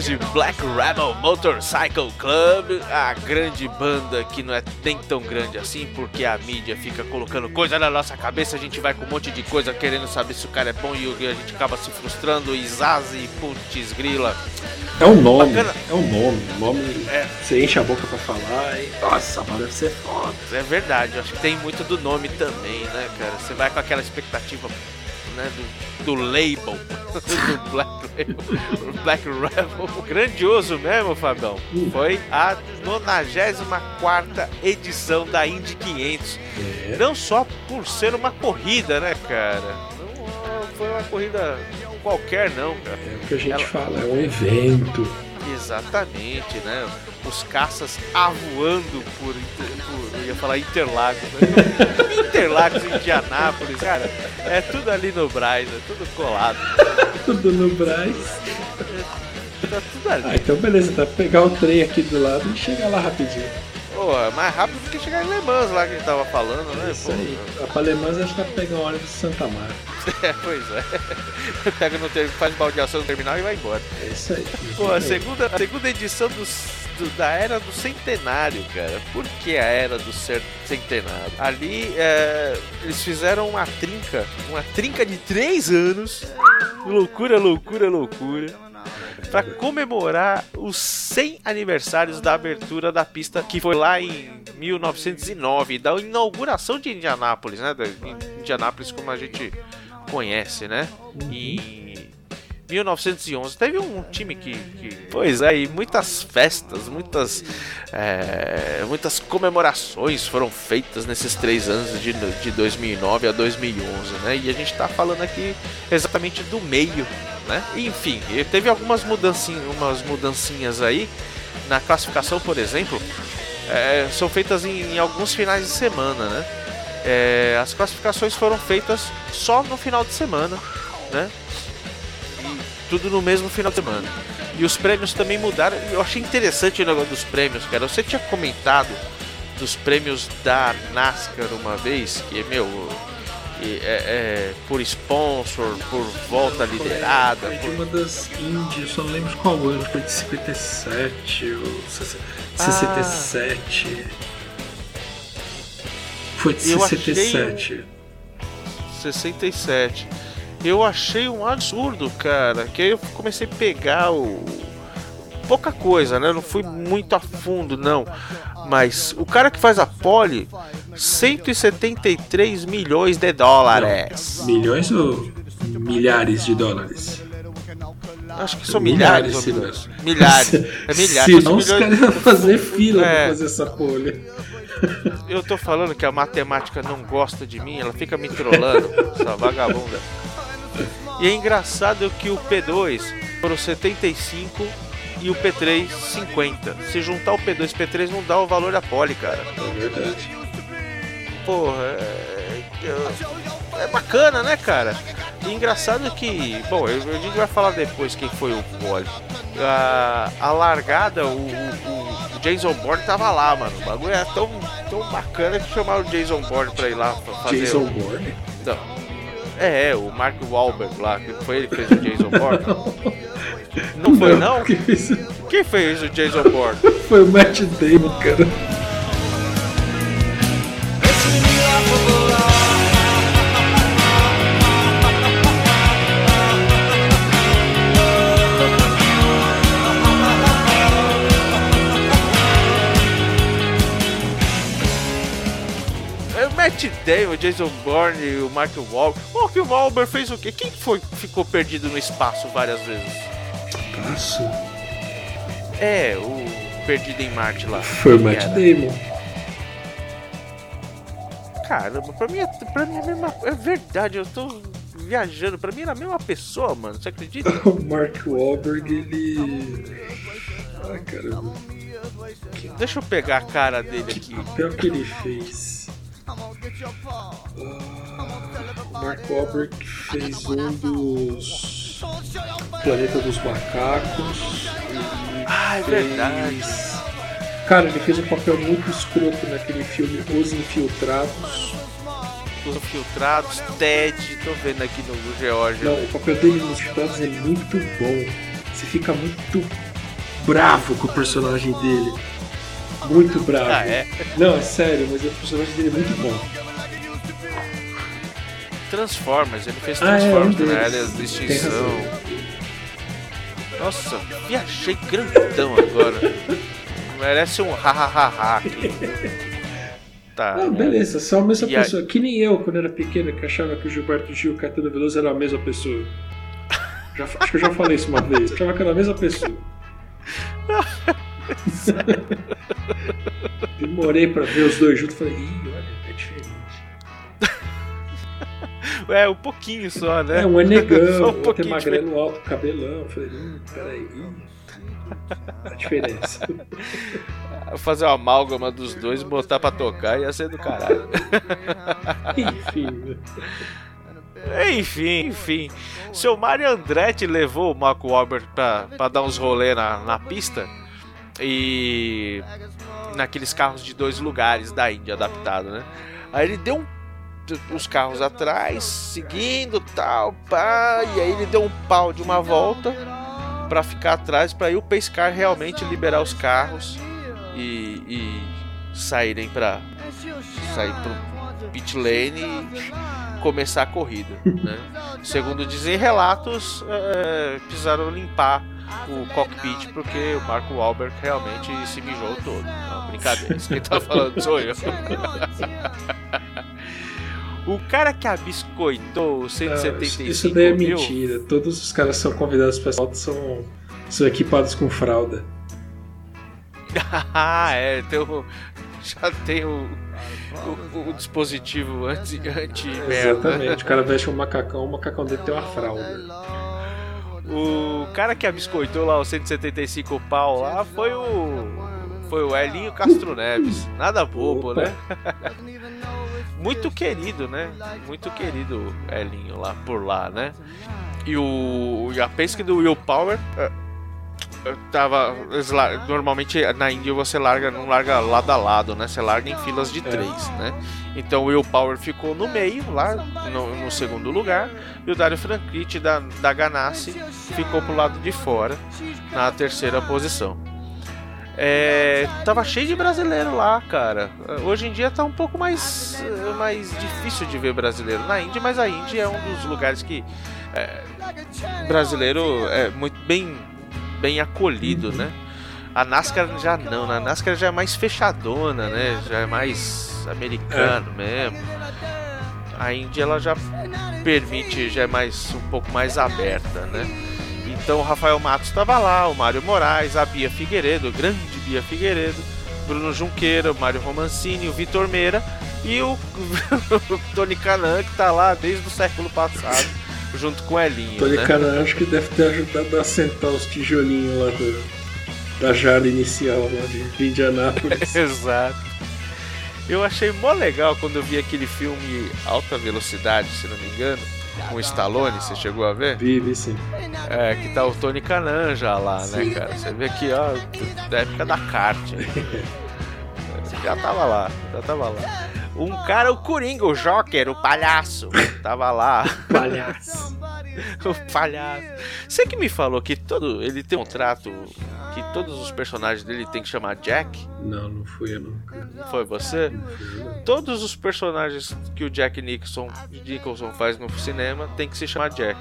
Depois de Black Rebel Motorcycle Club, a grande banda que não é nem tão grande assim, porque a mídia fica colocando coisa na nossa cabeça, a gente vai com um monte de coisa querendo saber se o cara é bom e a gente acaba se frustrando, e Zazi, putz, grila.
É um nome,
Bacana.
é um nome. O nome
É.
você enche a boca pra falar e. Nossa, mas deve ser foda.
É verdade, acho que tem muito do nome também, né, cara? Você vai com aquela expectativa, né, do, do label, do Black Rebel, Black Rebel. Grandioso mesmo, Fabão. Foi a 94 edição da Indy 500.
É.
Não só por ser uma corrida, né, cara? Não foi uma corrida qualquer, não, cara.
É o que a gente
Ela-
fala, é um evento.
Exatamente, né? Os caças avoando por, por eu ia falar Interlagos, né? Interlagos, Indianápolis, cara, é tudo ali no Braz, é tudo colado,
Tudo no Braz.
tá tudo ali.
Ah, então beleza, pra pegar o trem aqui do lado e chegar lá rapidinho.
Pô, é mais rápido do que chegar em Le Mans lá que a gente tava falando, né?
Isso
Pô,
aí. A Palemãs acho que dá pra pegar um ônibus de Santa Mara.
É, pois é. Pega no terminal, faz baldeação no terminal e vai embora.
É isso aí.
Pô, a segunda, a segunda edição dos- do- da Era do Centenário, cara. Por que a Era do Centenário? Ali, é, eles fizeram uma trinca, uma trinca de três anos. Loucura, loucura, loucura. Pra comemorar os 100 aniversários da abertura da pista, que foi lá em 1909, da inauguração de Indianápolis, né? Indianápolis como a gente conhece, né? Em 1911. Teve um time que, que- Pois é, e muitas festas, muitas. é, muitas comemorações foram feitas nesses três anos de, de 2009 a 2011, né? E a gente tá falando aqui exatamente do meio, né? Enfim, e teve algumas mudancinhas, umas mudancinhas aí. Na classificação, por exemplo, é, são feitas em, em alguns finais de semana, né? É, as classificações foram feitas só no final de semana, né? tudo no mesmo final de semana. E os prêmios também mudaram. Eu achei interessante o negócio dos prêmios, cara. Você tinha comentado dos prêmios da NASCAR uma vez, que, meu, e é, é por sponsor, por volta liderada.
Foi de
por-
uma das índias, só não lembro qual ano, foi de 57 ou 67. Foi de
Eu achei
67.
67. Eu achei um absurdo, cara. Que aí eu comecei a pegar o. Pouca coisa, né? Eu não fui muito a fundo, não. Mas o cara que faz a pole, 173 milhões de dólares.
Milhões ou milhares de dólares?
Acho que são
Milhares,
milhares.
não.
Milhares. É milhares.
Se
são
não, os
milhões-
caras iam fazer fila
É.
pra fazer essa folha.
Eu tô falando que a matemática não gosta de mim, ela fica me trollando, essa vagabunda. E é engraçado que o P2 foram 75 e o P3 50. Se juntar o P2 e o P3 não dá o valor da pole, cara.
É verdade.
Porra, é, é- é bacana, né, cara? E engraçado que, bom, eu- a gente vai falar depois quem foi o pole. A, a largada, o- o Jason Bourne tava lá, mano. O bagulho é tão, tão bacana que chamaram o Jason Bourne pra ir lá pra fazer.
Jason Bourne?
Não. É, é, o Mark Wahlberg lá, que foi ele que fez o Jason Bourne. Não foi, não?
Quem fez-
Quem fez o Jason Bourne?
Foi o Matt Damon, cara.
O Damon, o Jason Bourne e o Mark Wahlberg. O Mark Wahlberg fez o quê? Quem foi que ficou perdido no espaço várias vezes?
Passo.
É, o Perdido em Marte lá.
Foi o Matt? Damon.
Caramba, pra mim, é, pra mim é a mesma. É verdade, eu tô viajando. Pra mim era a mesma pessoa, mano. Você acredita?
O Mark Wahlberg, ele. Ai caramba.
Deixa eu pegar a cara dele aqui.
Pior que ele fez. Ah, o Mark Wahlberg fez um dos. Planeta dos Macacos.
Ah, é
fez-
verdade.
Cara, ele fez um papel muito escroto naquele filme Os Infiltrados.
Os infiltrados, Ted, tô vendo aqui no Georgia.
Não, o papel dele nos Infiltrados é muito bom. Você fica muito bravo com o personagem dele. Muito bravo.
Ah, é?
Não, é sério, mas o personagem dele é muito bom.
Transformers, ele fez
Ah, é, um
Transformers, né?
Tem
extinção. Nossa, viajei grandão agora. Merece um ha-ha-ha-ha aqui. Tá.
Ah, beleza, só a mesma
E
pessoa. Que nem eu, quando era pequeno, que achava que o Gilberto Gil e o Caetano Veloso eram a mesma pessoa. Já- acho que eu já falei isso uma vez. Eu achava que era a mesma pessoa. Demorei pra ver os dois juntos falei, ih, olha, é diferente.
É, um pouquinho só, né?
É, um é negão,
Só um
outro é magrelo alto, cabelão. Falei, hum, peraí. hum. A diferença.
Fazer uma amálgama dos dois, botar pra tocar ia ser do caralho.
Enfim?
Enfim, enfim. Seu Mario Andretti levou o Marco Wahlberg pra, pra dar uns rolê na, na pista e naqueles carros de dois lugares da Índia adaptado, né? Aí ele deu um, os carros atrás, seguindo tal, pá, e aí ele deu um pau de uma volta pra ficar atrás, pra aí o Pace Car realmente liberar os carros e, e saírem pra sair pro pit lane e começar a corrida, né? Segundo dizem relatos, é, precisaram limpar o cockpit porque o Marco Wahlberg realmente se mijou todo. Não, brincadeira, isso quem tá falando sou eu. O cara que abiscoitou os
Não,
175
isso, isso daí é
mil,
mentira. Todos os caras que são convidados para essa foto são, são equipados com fralda.
Ah, é, tem o, já tem o, o, o dispositivo anti, anti.
Exatamente. O cara veste um macacão, o macacão dele tem uma fralda.
O cara que abiscoitou lá o 175 pau lá foi o foi o Elinho Castro Neves. Nada bobo,
Opa.
né? Muito querido, né? Muito querido Elinho lá por lá, né? E o e a pesca do Will Power tava normalmente na Índia você larga não larga lado a lado, né? Você larga em filas de três, né? Então o Will Power ficou no meio lá no, no segundo lugar e o Dario Franchitti da, da Ganassi ficou pro lado de fora na terceira posição. É, tava cheio de brasileiro lá, cara. Hoje em dia tá um pouco mais, mais difícil de ver brasileiro na Índia, mas a Índia é um dos lugares que é, brasileiro é muito bem, bem acolhido, né? A NASCAR já não, né? a NASCAR já é mais fechadona, né? Já é mais americano mesmo. A Índia ela já permite, já é mais um pouco mais aberta, né? Então o Rafael Matos estava lá, o Mário Moraes, a Bia Figueiredo, o grande Bia Figueiredo, Bruno Junqueira, o Mário Romancini, o Vitor Meira e o, o Tony Canan, que tá lá desde o século passado, junto com o Elinho.
Tony
né?
Canan acho que deve ter ajudado a assentar os tijolinhos lá da, da jarda inicial lá de, Indianápolis.
Exato. Eu achei mó legal quando eu vi aquele filme Alta Velocidade, se não me engano, com o Stallone, você chegou a ver?
Vive sim.
É, que tá o Tony Canan já lá, né, cara? Você vê aqui, ó, da época da kart. já tava lá, já tava lá. Um cara, o Coringa, o Joker, o palhaço, tava lá.
Palhaço.
o palhaço. Você que me falou que todo ele tem um trato que todos os personagens dele tem que chamar Jack?
Não, não fui eu nunca.
Não foi você?
Não fui eu.
Todos os personagens que o Jack Nicholson, Nicholson faz no cinema tem que se chamar Jack.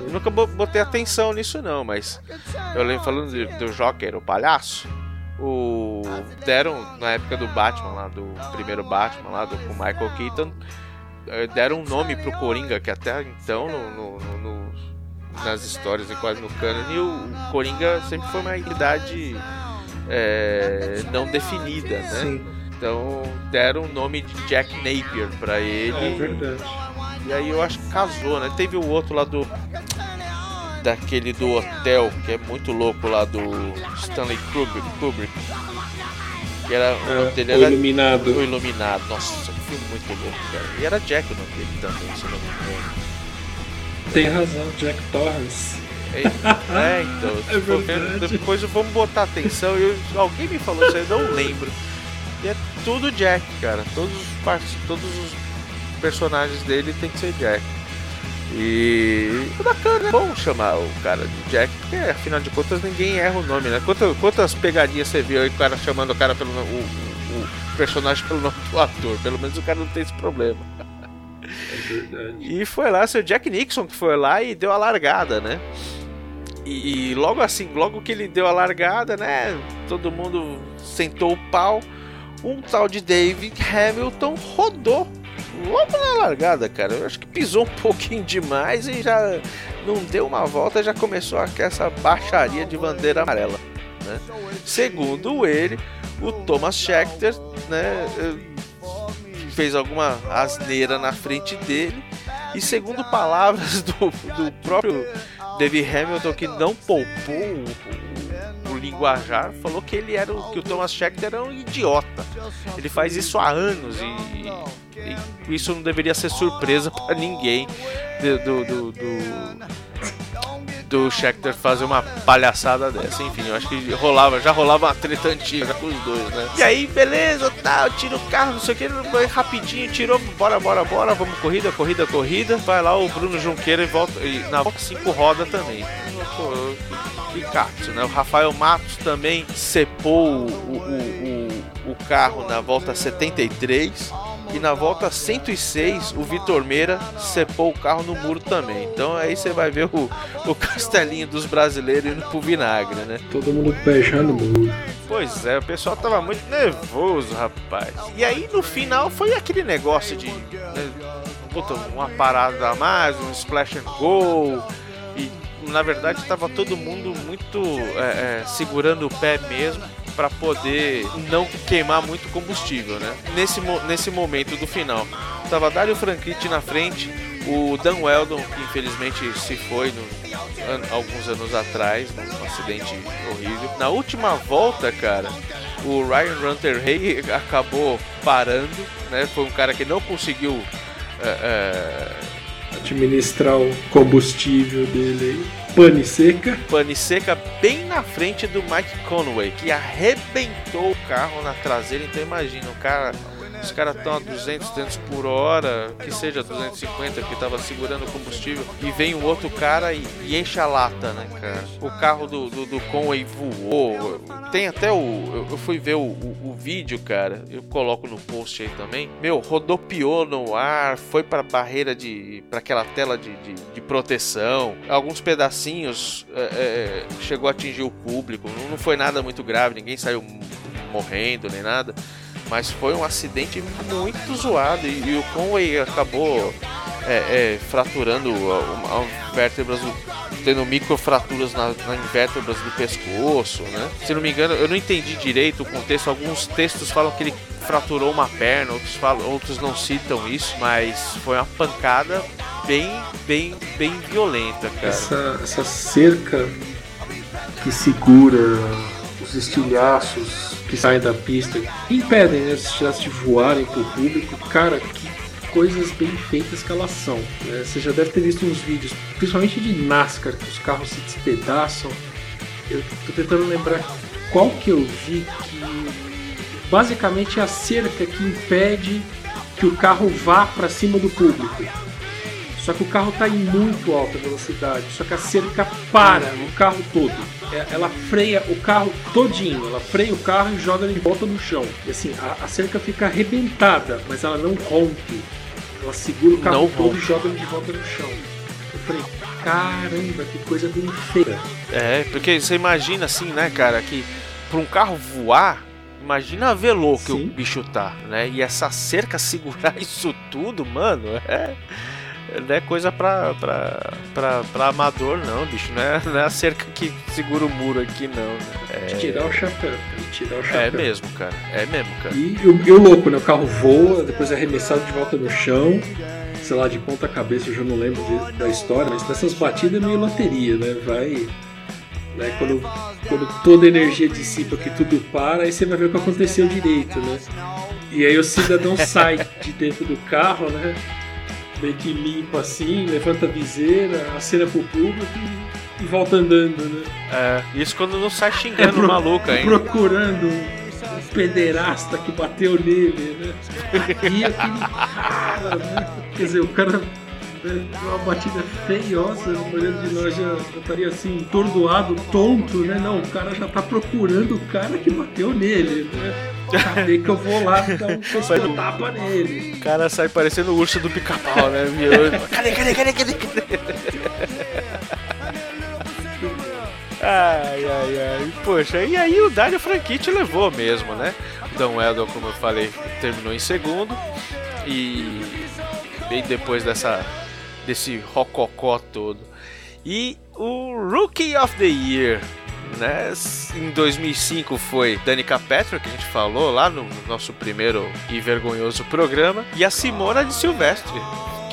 Eu nunca bo- botei atenção nisso não, mas eu lembro falando do Joker, o palhaço. O deram na época do Batman lá, do primeiro Batman lá, do com Michael Keaton, eh, deram um nome pro Coringa que até então no, no- no- no- nas histórias e quase no canon, e o Coringa sempre foi uma entidade eh, não definida, né?
Sim,
Então deram o nome de Jack Napier pra ele.
é verdade.
E aí eu acho que casou, né? Teve o outro lá do. Daquele do hotel, que é muito louco lá do Stanley Kubrick. Kubrick que era, o nome
É,
dele
o
era
Iluminado.
O Iluminado. Nossa, que filme muito louco, cara. E era Jack o nome dele também, se eu não me engano.
Tem razão, Jack Torrance.
É, então.
É verdade.
Depois vamos botar atenção. Eu, alguém me falou isso aí, eu não lembro. E é tudo Jack, cara. Todos os, todos os personagens dele tem que ser Jack. E é bacana, é bom chamar o cara de Jack, porque afinal de contas ninguém erra o nome, né? Quantas, quantas pegadinhas você viu aí o cara chamando o cara pelo o, o, o personagem pelo nome do ator? Pelo menos o cara não tem esse problema.
É verdade.
E foi lá, seu Jack Nixon que foi lá e deu a largada, né? E, e logo assim, logo que ele deu a largada, né? Todo mundo sentou o pau. Um tal de David Hamilton rodou logo na largada, cara. Eu acho que pisou um pouquinho demais e já não deu uma volta, já começou essa baixaria de bandeira amarela. Né? Segundo ele, o Thomas Scheckter, né? eh, fez alguma asneira na frente dele. E segundo palavras do, do próprio David Hamilton, que não poupou linguajar, falou que ele era o, que o Thomas Scheckter era um idiota. Ele faz isso há anos e, e isso não deveria ser surpresa para ninguém do, do, do, do, do Scheckter fazer uma palhaçada dessa. Enfim, eu acho que rolava, já rolava uma treta antiga com os dois, né? E aí, beleza, tal, tira o carro, não sei o que, rapidinho, tirou, bora, bora, bora, vamos corrida, corrida, corrida. Vai lá o Bruno Junqueira e volta, e na volta 5 roda também. Cacto, né? O Rafael Matos também cepou o, o, o, o carro na volta 73. E na volta 106, o Vitor Meira cepou o carro no muro também. Então aí você vai ver o, o castelinho dos brasileiros indo pro vinagre, né?
Todo mundo beijando o muro.
Pois é, o pessoal tava muito nervoso, rapaz. E aí no final foi aquele negócio de. Né, puta, uma parada a mais, um splash and go. E na verdade tava todo mundo muito é, é, segurando o pé mesmo para poder não queimar muito combustível, né? Nesse, nesse momento do final. Tava Dario Franchitti na frente, o Dan Weldon, que infelizmente se foi no- an- alguns anos atrás, num acidente horrível. Na última volta, cara, o Ryan Runter Hay acabou parando, né? Foi um cara que não conseguiu é, é,
Administrar o combustível dele aí. Pane seca.
pane seca bem na frente do Mike Conway, que arrebentou o carro na traseira. Então imagina, o cara, os caras estão a 200, 300 por hora, que seja 250, que tava segurando o combustível, e vem um outro cara e, e enche a lata, né, cara? O carro do, do, do Conway voou. Tem até o. Eu, eu fui ver o, o, o vídeo, cara. Eu coloco no post aí também. Meu, rodopiou no ar, foi pra barreira de. para aquela tela de, de, de proteção. Alguns pedacinhos é, é, chegou a atingir o público. Não, não foi nada muito grave, ninguém saiu morrendo nem nada. Mas foi um acidente muito zoado e, e o Conway acabou é, é, fraturando a, a vértebras, do, tendo microfraturas na, nas vértebras do pescoço, né? Se não me engano, eu não entendi direito o contexto. Alguns textos falam que ele fraturou uma perna, outros, falam, outros não citam isso, mas foi uma pancada bem, bem, bem violenta, cara.
Essa, essa cerca que segura os estilhaços que saem da pista, impedem né, os estilhaços de voarem pro público. Cara, que coisas bem feitas que elas são. né? Você já deve ter visto uns vídeos, principalmente de NASCAR, que os carros se despedaçam. Eu tô tentando lembrar qual que eu vi que basicamente é a cerca que impede que o carro vá para cima do público. Só que o carro está em muito alta velocidade, só que a cerca para o carro todo. É, Ela freia o carro todinho, ela freia o carro e joga ele de volta no chão. E assim, a, a cerca fica arrebentada, mas ela não rompe. Ela segura o carro
Não
todo
rompe.
e joga ele de volta no chão. Eu falei, caramba, que coisa bem feita.
É, porque você imagina assim, né, cara, que para um carro voar, imagina a velô que
Sim.
o bicho tá, né? E essa cerca segurar isso tudo, mano, é. Não é coisa pra, pra, pra, pra amador, não, bicho. Não é, não é a cerca que segura o muro aqui, não.
De tirar o chapéu, tirar o
É,
chapéu.
é mesmo, cara. É mesmo, cara.
E o, e o louco, né? O carro voa, depois é arremessado de volta no chão. Sei lá, de ponta cabeça, eu já não lembro de- da história, mas nessas batidas é meio loteria, né? Vai. Né, quando, quando toda a energia dissipa que tudo para, aí você vai ver o que aconteceu direito, né? E aí o cidadão sai de dentro do carro, né? Meio que limpa assim, levanta a viseira, acena pro público e e volta andando, né?
É, isso quando não sai xingando o maluco ainda.
Procurando um pederasta que bateu nele, né? E aquele cara, né? Quer dizer, o cara uma batida feiosa, o marido de nós já, estaria assim, tordoado, tonto, né? Não, o cara já tá procurando o cara que bateu nele, né? Cadê que eu vou lá dar um tapa nele?
O cara sai parecendo o urso do pica-pau, né? Cadê, cadê, cadê, cadê, cadê? Ai, ai, ai. Poxa, e aí o Dario Franchitti levou mesmo, né? O Dan Weldon, como eu falei, terminou em segundo. E bem depois dessa desse rococó todo. E o Rookie of the Year, né? Em 2005 foi Danica Patrick, que a gente falou lá no nosso primeiro e vergonhoso programa, e a Simona de Silvestre.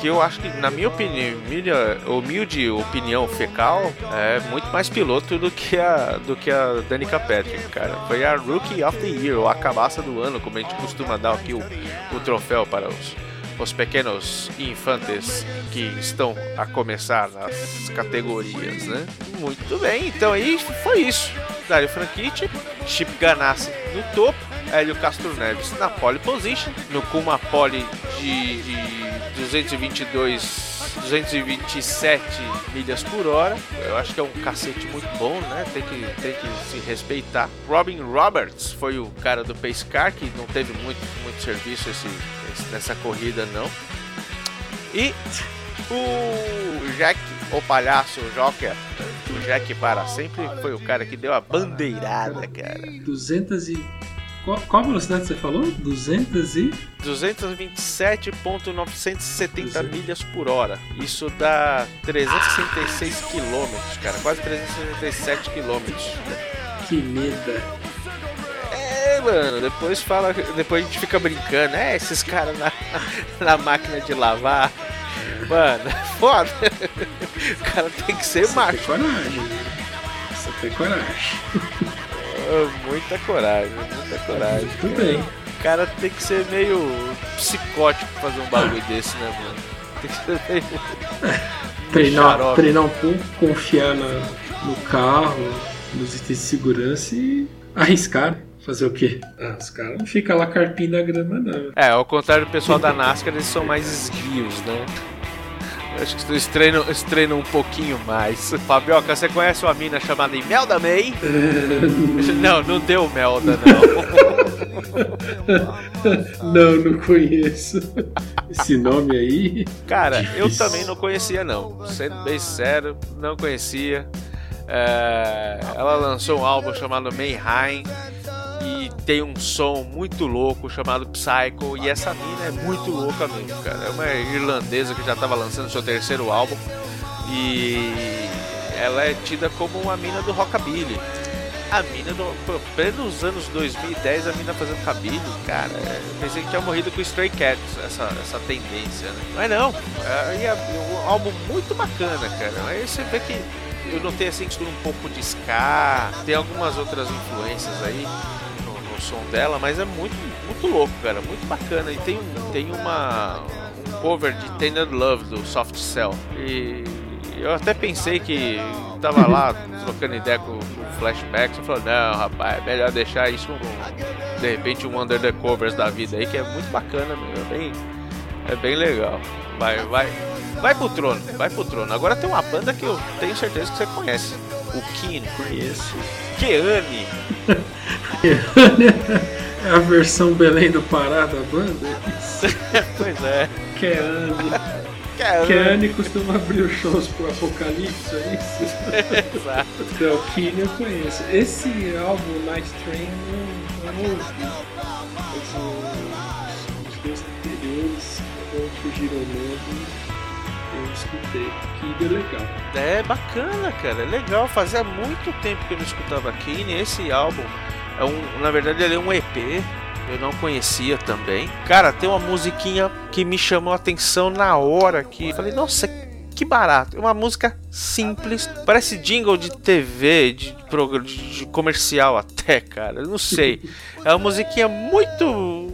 Que eu acho que, na minha opinião, minha humilde opinião fecal, é muito mais piloto do que a, do que a Danica Patrick, cara. Foi a Rookie of the Year, ou a cabaça do ano, como a gente costuma dar aqui o, o troféu para os, os pequenos infantes que estão a começar nas categorias, né? Muito bem, então aí foi isso. Dario Franchitti, Chip Ganassi no topo, Hélio Castro Neves na pole position, no com uma pole de, de 222 227 milhas por hora. Eu acho que é um cacete muito bom, né? Tem que, tem que se respeitar. Robin Roberts foi o cara do Pace Car, que não teve muito, muito serviço esse- nessa corrida, não. E o Jack, o palhaço, o Joker, o Jack para sempre foi o cara que deu a bandeirada, cara.
200 e. Qual, qual velocidade você falou? 200 e.
227.970 milhas por hora. Isso dá 366 quilômetros, cara. Quase 367 quilômetros.
Que meda.
Mano, depois fala. Depois a gente fica brincando. É, esses caras na, na máquina de lavar. Mano, é foda. O cara tem que ser
Você tem
macho.
coragem. né? Você tem coragem.
Oh, Muita coragem, muita coragem.
Muito bem.
O cara tem que ser meio psicótico pra fazer um bagulho desse, né, mano? Tem que ser meio.
Treinar,
xarope.
treinar um pouco, confiar na- no carro, nos itens de segurança e arriscar. Fazer o quê? Ah, os caras não ficam lá carpindo a grama, não.
É, ao contrário do pessoal da NASCAR, eles são mais esguios, né? Eu Acho que eles treinam, eles treinam um pouquinho mais. Fabioca, você conhece uma mina chamada Imelda May? não, não deu Melda, não.
não, não conheço. Esse nome aí.
Cara, eu
Difícil.
também não conhecia, não. Sendo bem sério, não conhecia. É, ela lançou um álbum chamado Mayhem tem um som muito louco chamado Psycho. E essa mina é muito louca mesmo, cara. É uma irlandesa que já estava lançando seu terceiro álbum e ela é tida como uma mina do rockabilly. A mina do. Pô, plenos anos 2010, a mina fazendo cabelo, cara. Eu pensei que tinha morrido com Stray Cats, essa, essa tendência, né? Mas não, é, é um álbum muito bacana, cara. Aí você vê que eu notei assim que um pouco de ska, tem algumas outras influências aí som dela, mas é muito, muito louco, cara. Muito bacana. E tem, tem uma. um cover de Tender Love do Soft Cell. E eu até pensei que tava lá trocando ideia com, com o Flashback. Você falou, não, rapaz, é melhor deixar isso um, de repente um Under the Covers da vida aí, que é muito bacana, meu. É bem, é bem legal. Vai, vai, vai pro trono, vai pro trono. Agora tem uma banda que eu tenho certeza que você conhece. O Kino.
Conheço.
Keane.
É a versão Belém do Pará da banda?
pois é.
Keane.
Keane.
Keane costuma abrir os shows pro Apocalipse, é isso?
Exato.
Então, Keane eu conheço. Esse álbum, Night Train, eu não ouvi. Mas os, dois anteriores, quando fugiram o nome, eu escutei. É legal.
É bacana, cara. É legal. Fazia muito tempo que eu não escutava Kane. Esse álbum é um, na verdade, ele é um EP. Eu não conhecia também. Cara, tem uma musiquinha que me chamou a atenção na hora que falei, nossa, que barato. É uma música simples, parece jingle de TV, de, de, de comercial até, cara. Não sei. É uma musiquinha muito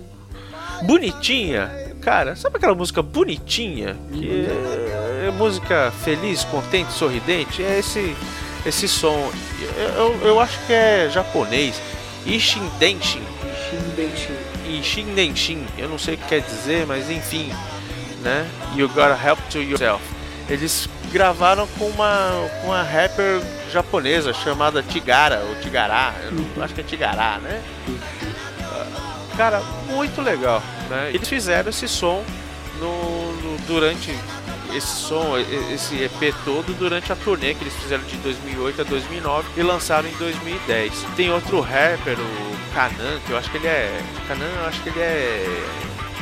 bonitinha. Cara, sabe aquela música bonitinha? Que é, é música feliz, contente, sorridente? É esse esse som. Eu, eu, acho que é japonês. Ishindenshin.
Shindenshi.
Ishindenshin. Eu não sei o que quer dizer, mas enfim. Né? You gotta help to yourself. Eles gravaram com uma, com uma rapper japonesa chamada Tigara, ou Tigará. Eu não- acho que é Tigará, né? Cara, muito legal, né? Eles fizeram esse som no, no- durante esse som, esse EP todo durante a turnê que eles fizeram de 2008 a 2009 e lançaram em 2010. Tem outro rapper, o Kanan, que eu acho que ele é Kanan, eu acho que ele é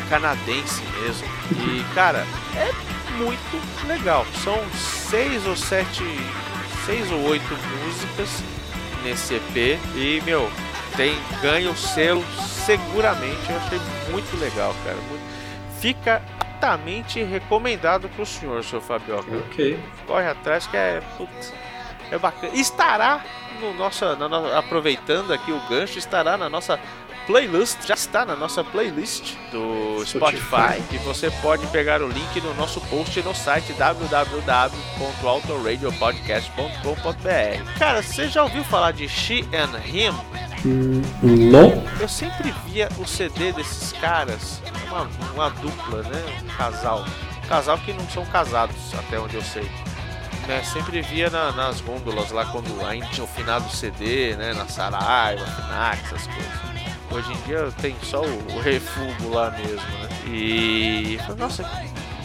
canadense mesmo. E cara, é muito legal. São seis ou sete, seis ou oito músicas nesse EP e meu tem ganha o selo seguramente. Eu achei muito legal, cara. Muito- Fica altamente recomendado pro senhor, seu Fabioca.
Ok.
Corre atrás que é putz, é bacana. Estará no nossa, na no- aproveitando aqui o gancho, estará na nossa playlist, já está na nossa playlist do Spotify, e você pode pegar o link no nosso post no site www.autoradiopodcast.com.br. Cara, você já ouviu falar de She and Him?
Não?
Eu sempre via o CD desses caras, uma, uma dupla, né? Um casal. Casal que não são casados, até onde eu sei. Né? Sempre via na- nas gôndolas lá quando ainda tinha o finado CD, né? Na Saraiva, Finac, essas coisas. Hoje em dia tem só o, o refúgio lá mesmo, né? E. Nossa,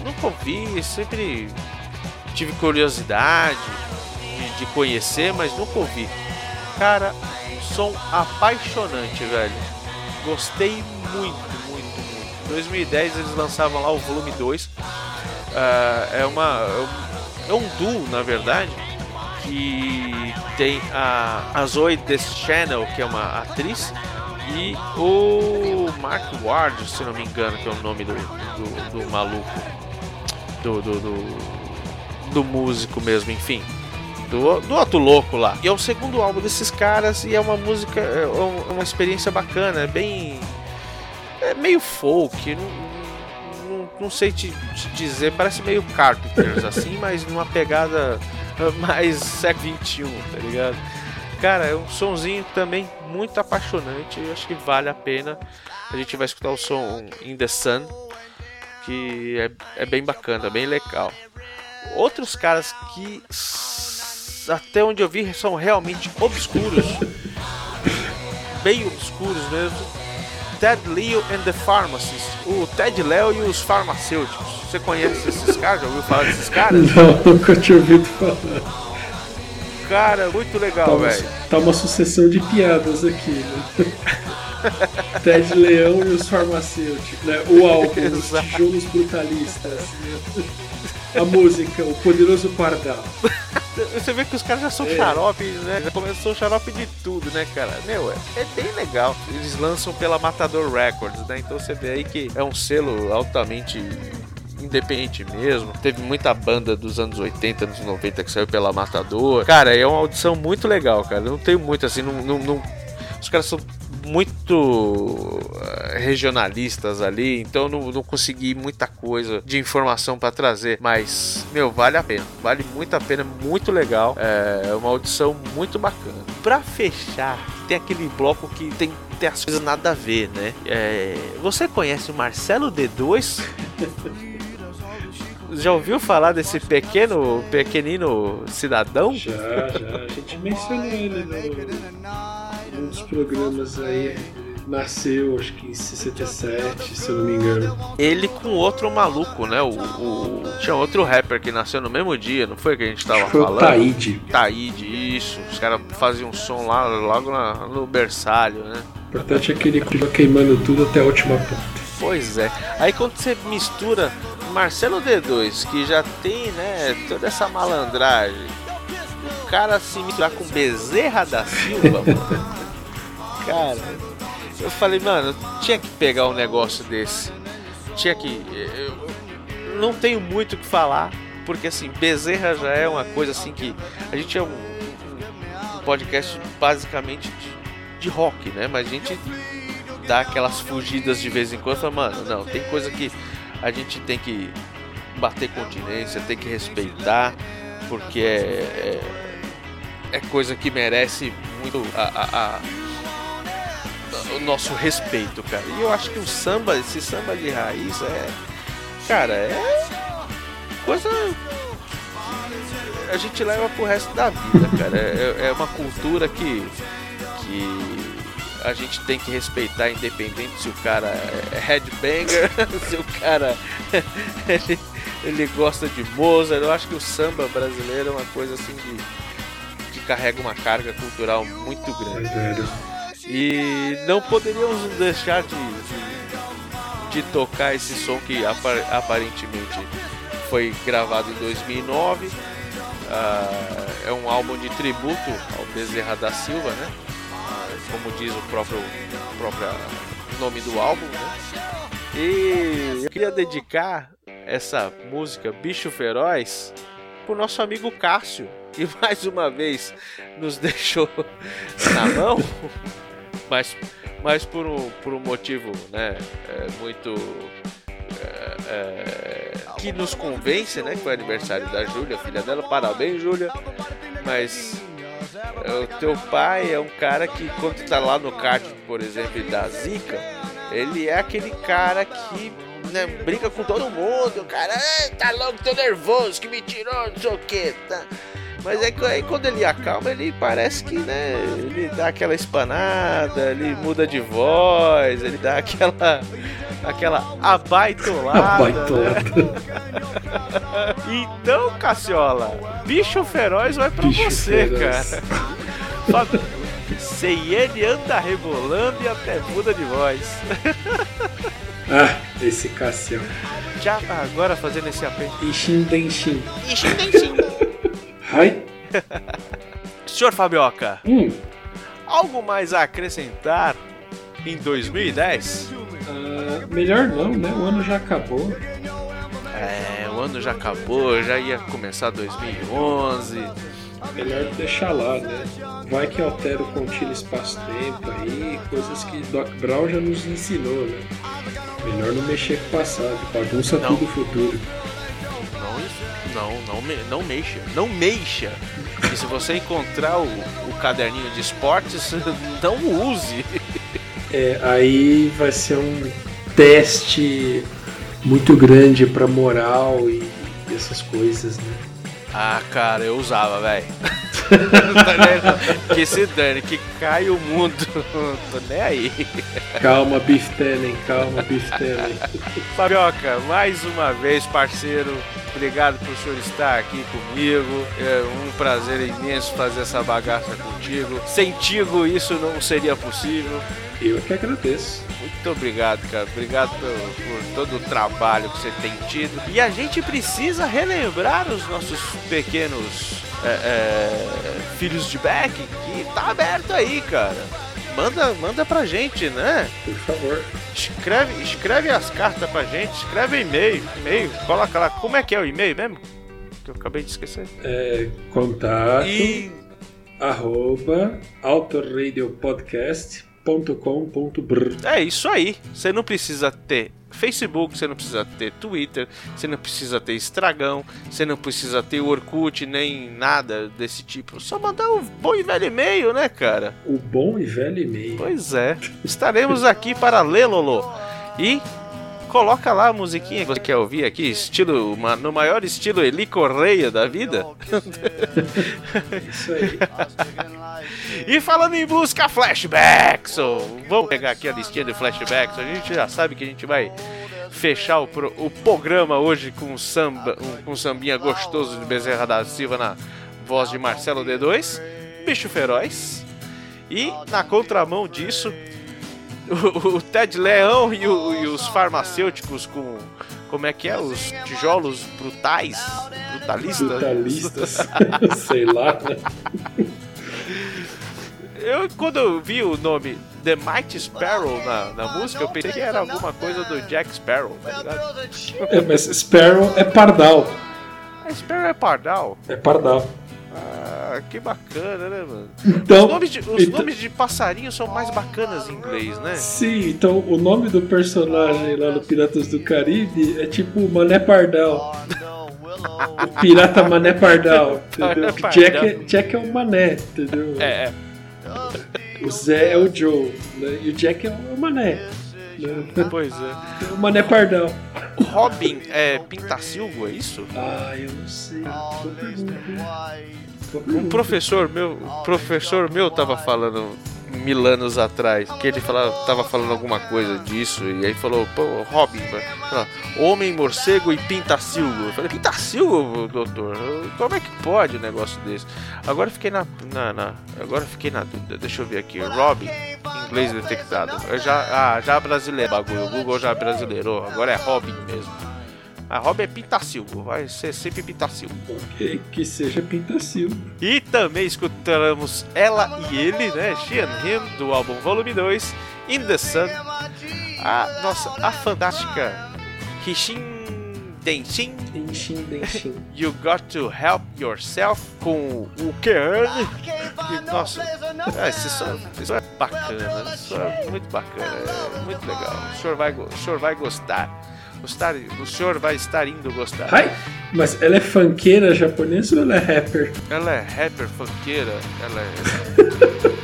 nunca ouvi, sempre tive curiosidade de, de conhecer, mas nunca ouvi. Cara, som apaixonante, velho. Gostei muito, muito, muito. Em 2010 eles lançavam lá o volume 2. Ah, é uma. é um- É um duo, na verdade. Que tem a, a Zoe Deschanel, que é uma atriz, e o Mark Ward, se não me engano, que é o nome do, do, do maluco. Do, do, do, do músico mesmo, enfim do, do outro louco lá. E é o segundo álbum desses caras e é uma música, é um- é uma experiência bacana, é bem. É meio folk, não, não, não sei te, te dizer, parece meio Carpenters assim, mas numa pegada mais século XXI, tá ligado? Cara, é um sonzinho também muito apaixonante, eu acho que vale a pena. A gente vai escutar o som In The Sun, que é, é bem bacana, bem legal. Outros caras que, até onde eu vi, são realmente obscuros. bem obscuros mesmo. Ted Leo and the Pharmacist. O Ted Leo e os farmacêuticos. Você conhece esses caras? Já ouviu falar desses caras?
Não, nunca tinha ouvido falar.
Cara, muito legal,
Tá uma,
velho.
tá uma sucessão de piadas aqui, né? Ted Leão e os farmacêuticos, né? O álbum, os tijolos brutalistas. né? A música, o poderoso pardal.
Você vê que os caras já são
É.
xarope, né? Já começou xarope de tudo, né, cara? Meu, é, é bem legal. Eles lançam pela Matador Records, né? Então você vê aí que é um selo altamente independente mesmo. Teve muita banda dos anos 80, anos 90 que saiu pela Matador. Cara, é uma audição muito legal, cara. Não tem muito assim, não, não, não- os caras são muito eh, regionalistas ali, então não, não consegui muita coisa de informação pra trazer, mas meu, vale a pena, vale muito a pena, muito legal, é uma audição muito bacana. Pra fechar, tem aquele bloco que tem, tem as coisas nada a ver, né? É, você conhece o Marcelo D2? Já ouviu falar desse pequeno, pequenino cidadão?
Já, já. A gente mencionou ele no, num dos programas aí. Nasceu, acho que em 67, se eu não me engano.
ele com outro maluco, né? O, o- tinha outro rapper que nasceu no mesmo dia, não foi que a gente tava
foi
falando?
Taíde.
Taíde, isso. Os caras faziam um som lá logo na- no berçário, né?
O importante é que ele continua queimando tudo até a última ponta.
Pois é. Aí quando você mistura Marcelo D2, que já tem, né, toda essa malandragem, o cara se misturar com Bezerra da Silva, mano, cara, eu falei, mano, tinha que pegar um negócio desse. Tinha que. Eu não tenho muito o que falar, porque assim, Bezerra já é uma coisa assim que. A gente é um, um podcast basicamente de, de rock, né? Mas a gente dá aquelas fugidas de vez em quando. Fala, mano, não, tem coisa que a gente tem que bater continência, tem que respeitar, porque é, é, é coisa que merece muito a, a- a- o nosso respeito, cara. E eu acho que o samba, esse samba de raiz é. Cara, é. Coisa. A gente leva pro resto da vida, cara. É, é uma cultura que. que a gente tem que respeitar, independente se o cara é headbanger, se o cara ele, ele gosta de Mozart. Eu acho que o samba brasileiro é uma coisa assim de, que carrega uma carga cultural muito grande. E não poderíamos deixar de, de, de tocar esse som que apa- aparentemente foi gravado em 2009. Ah, é um álbum de tributo ao Bezerra da Silva, né? Como diz o próprio, próprio nome do álbum, né? E eu queria dedicar essa música Bicho Feroz pro nosso amigo Cássio, que mais uma vez nos deixou na mão, mas, mas por, um, por um motivo né, é, muito. é, é, que nos convence, né? Que foi aniversário da Júlia, filha dela. Parabéns, Júlia. Mas o teu pai é um cara que quando tá lá no kart, por exemplo, dá zica, ele é aquele cara que né, com todo mundo. Cara, "Ah, tá louco, tô nervoso, que me tirou, não sei o que, tá. Mas é que aí quando ele acalma, ele parece que, né, ele dá aquela espanada, ele muda de voz, ele dá aquela aquela abaitolada. né?
Abaitolado.
Então, Cassiola, bicho feroz vai pra
Bicho
você,
feroz.
cara. Sei ele anda rebolando e até muda de voz.
Ah, esse Cassião.
Já agora fazendo esse apelo.
Ishin Denshin. Ai.
Senhor Fabioca,
Hum.
algo mais a acrescentar em 2010?
ah, melhor não, né? O ano já acabou.
É, o ano já acabou, já ia começar 2011.
Melhor deixar lá, né? Vai que altera o contínuo espaço-tempo aí, coisas que Doc Brown já nos ensinou, né? Melhor não mexer com o passado, bagunça
Não.
tudo o futuro.
Não, não, me- não mexa, não mexa. E se você encontrar o, o caderninho de esportes, não use.
É, aí vai ser um teste muito grande pra moral e essas coisas, né?
Ah, cara, eu usava, velho. que se dane, que cai o mundo. Tô nem aí.
Calma, Beef Tenen, calma, Beef Tenen.
Fabioca, mais uma vez, parceiro. Obrigado por o senhor estar aqui comigo. É um prazer imenso fazer essa bagaça contigo. Sem Tigo isso não seria possível.
Eu que agradeço.
Muito obrigado, cara. Obrigado por, por todo o trabalho que você tem tido. E a gente precisa relembrar os nossos pequenos é, é, filhos de Beck que tá aberto aí, cara. Manda, manda pra gente, né?
Por favor.
Escreve, escreve as cartas pra gente, escreve e-mail, e-mail, coloca lá. Como é que é o e-mail mesmo? Que eu acabei de esquecer.
É, contato
E
arroba autoradiopodcast.com.br
É isso aí. Você não precisa ter Facebook, você não precisa ter Twitter, você não precisa ter Estragão, você não precisa ter Orkut, nem nada desse tipo. Só mandar um bom e velho e-mail, né, cara?
O bom e velho e-mail.
Pois é. Estaremos aqui para ler, Lolo. E coloca lá a musiquinha que você quer ouvir aqui, estilo, ma- no maior estilo Eli Correia da vida.
Isso aí.
E falando em música flashbacks, ô, vamos pegar aqui a listinha de flashbacks. A gente já sabe que a gente vai fechar o, pro- o programa hoje com um samba, um, com um sambinha gostoso de Bezerra da Silva na voz de Marcelo D2, Bicho Feroz. E na contramão disso, o, o Ted Leão e, o- e os farmacêuticos com como é que é os tijolos brutais, brutalistas.
Brutalistas. Sei lá. né?
Eu, quando eu vi o nome The Mighty Sparrow na, na música, eu pensei que era alguma coisa do Jack Sparrow, tá ligado?
É, mas Sparrow é pardal.
A Sparrow é pardal.
É pardal.
Ah, que bacana, né, mano?
Então,
Os, nomes de, os
então-
nomes de passarinho são mais bacanas em inglês, né?
Sim, então o nome do personagem lá no Piratas do Caribe é tipo Mané Pardal. O pirata Mané Pardal, entendeu?
Mané Pardal.
Jack, é, Jack é o Mané, entendeu?
É, é.
O Zé é o Joe, né? E o Jack é o Mané. Né?
Pois é.
O Mané Pardal.
Robin é Pintacilgo, é isso?
Ah, eu não sei.
Um professor meu, um professor meu tava falando mil anos atrás, que ele falava, tava falando alguma coisa disso, e aí falou, pô, Robin, homem, morcego e pintacilgo. Eu falei, pintacilgo, doutor? Como é que pode um negócio desse? Agora fiquei na, na, na- agora fiquei na dúvida, deixa eu ver aqui, Robin, inglês detectado. Eu já, ah, já brasileiro, bagulho, o Google já brasileirou, agora é Robin mesmo. A Robin é pintacilgo, vai ser sempre pintacilgo.
Que, que seja Pintacilgo.
E também escutamos ela e ele, né? She and Him, do álbum Volume 2, In the Sun. A nossa, a fantástica Kishin Denshin,
Enchim, denchim.
You Got to Help Yourself, com o Kearney. Que, nossa, é, isso, só- isso é bacana, isso é muito bacana, é muito legal. O senhor vai, o senhor vai gostar. Gostar, o senhor vai estar indo gostar.
Ai, mas ela é funkeira japonesa ou ela é rapper?
Ela é rapper, funkeira, ela é.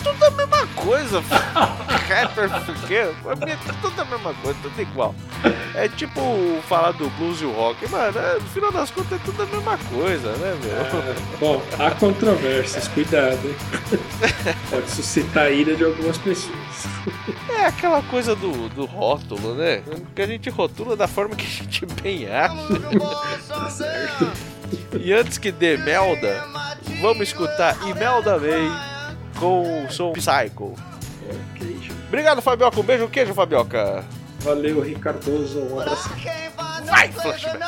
é tudo a mesma coisa. rapper, funkeira, pra mim é tudo a mesma coisa, tudo igual. É tipo falar do blues e o rock, mano, é, no final das contas é tudo a mesma coisa, né, meu?
Bom, há controvérsias, cuidado, hein? Pode suscitar a ira de algumas pessoas.
É aquela coisa do, do rótulo, né? Que a gente rotula da forma que a gente bem acha.
Tá certo.
E antes que dê Melda, vamos escutar Imelda May com o som Psycho.
Gente.
Obrigado, Fabioca. Um beijo, queijo, Fabioca.
Valeu, Ricardoso. Um abraço.
Vai, flashback.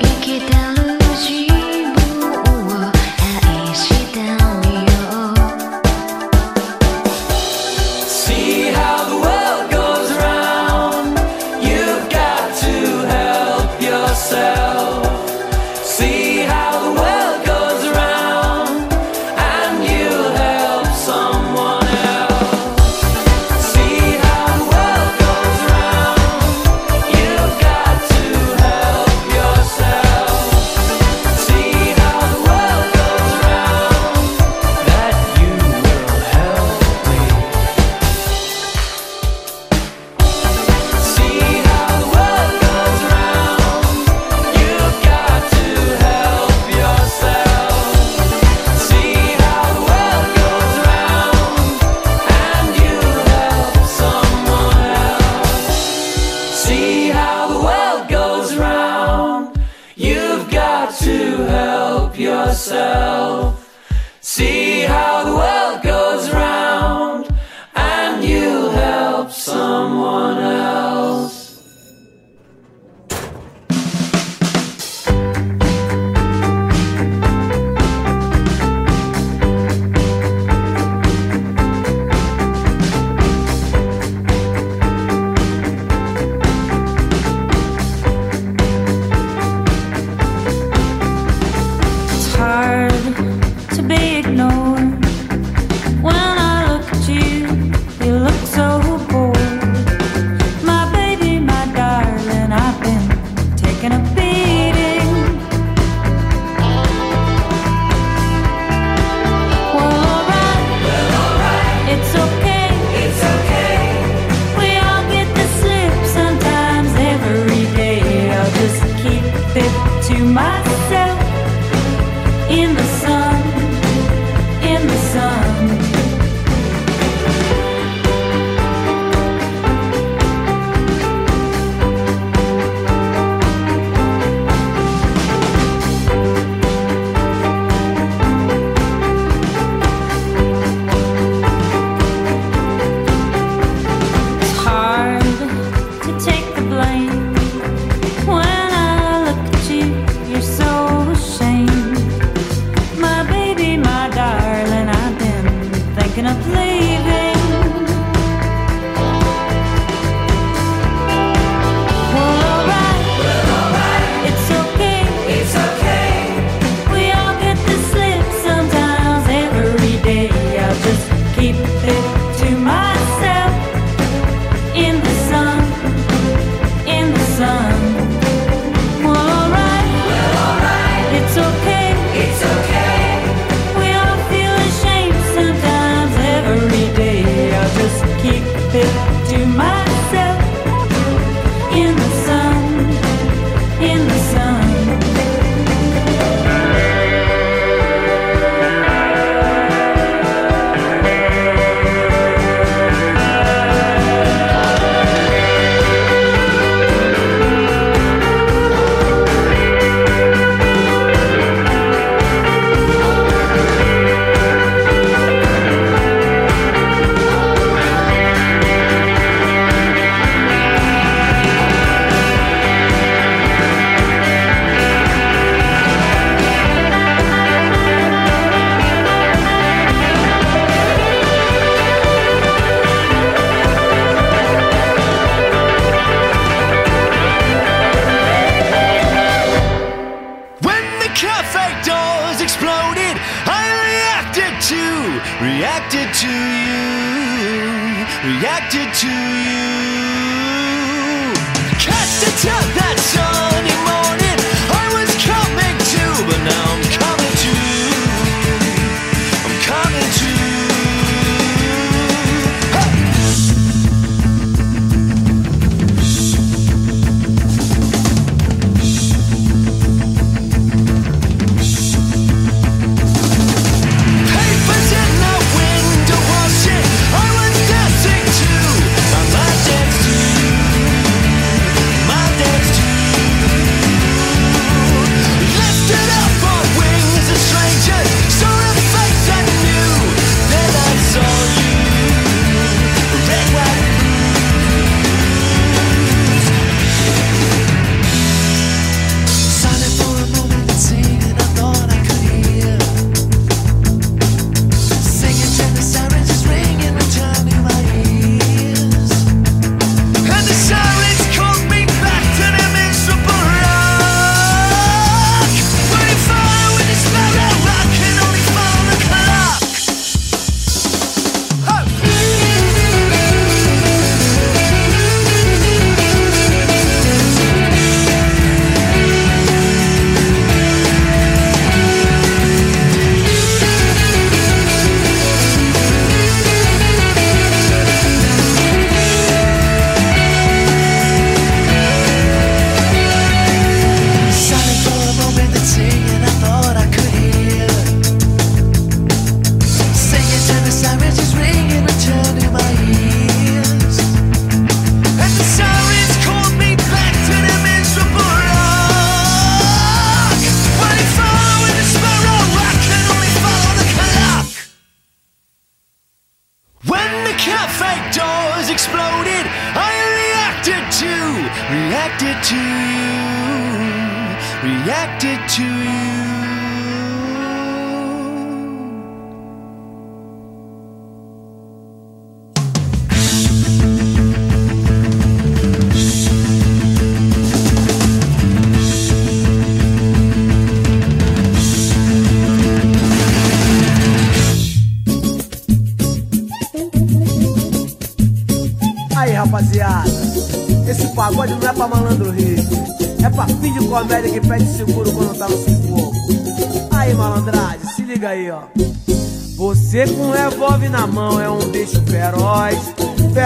生きて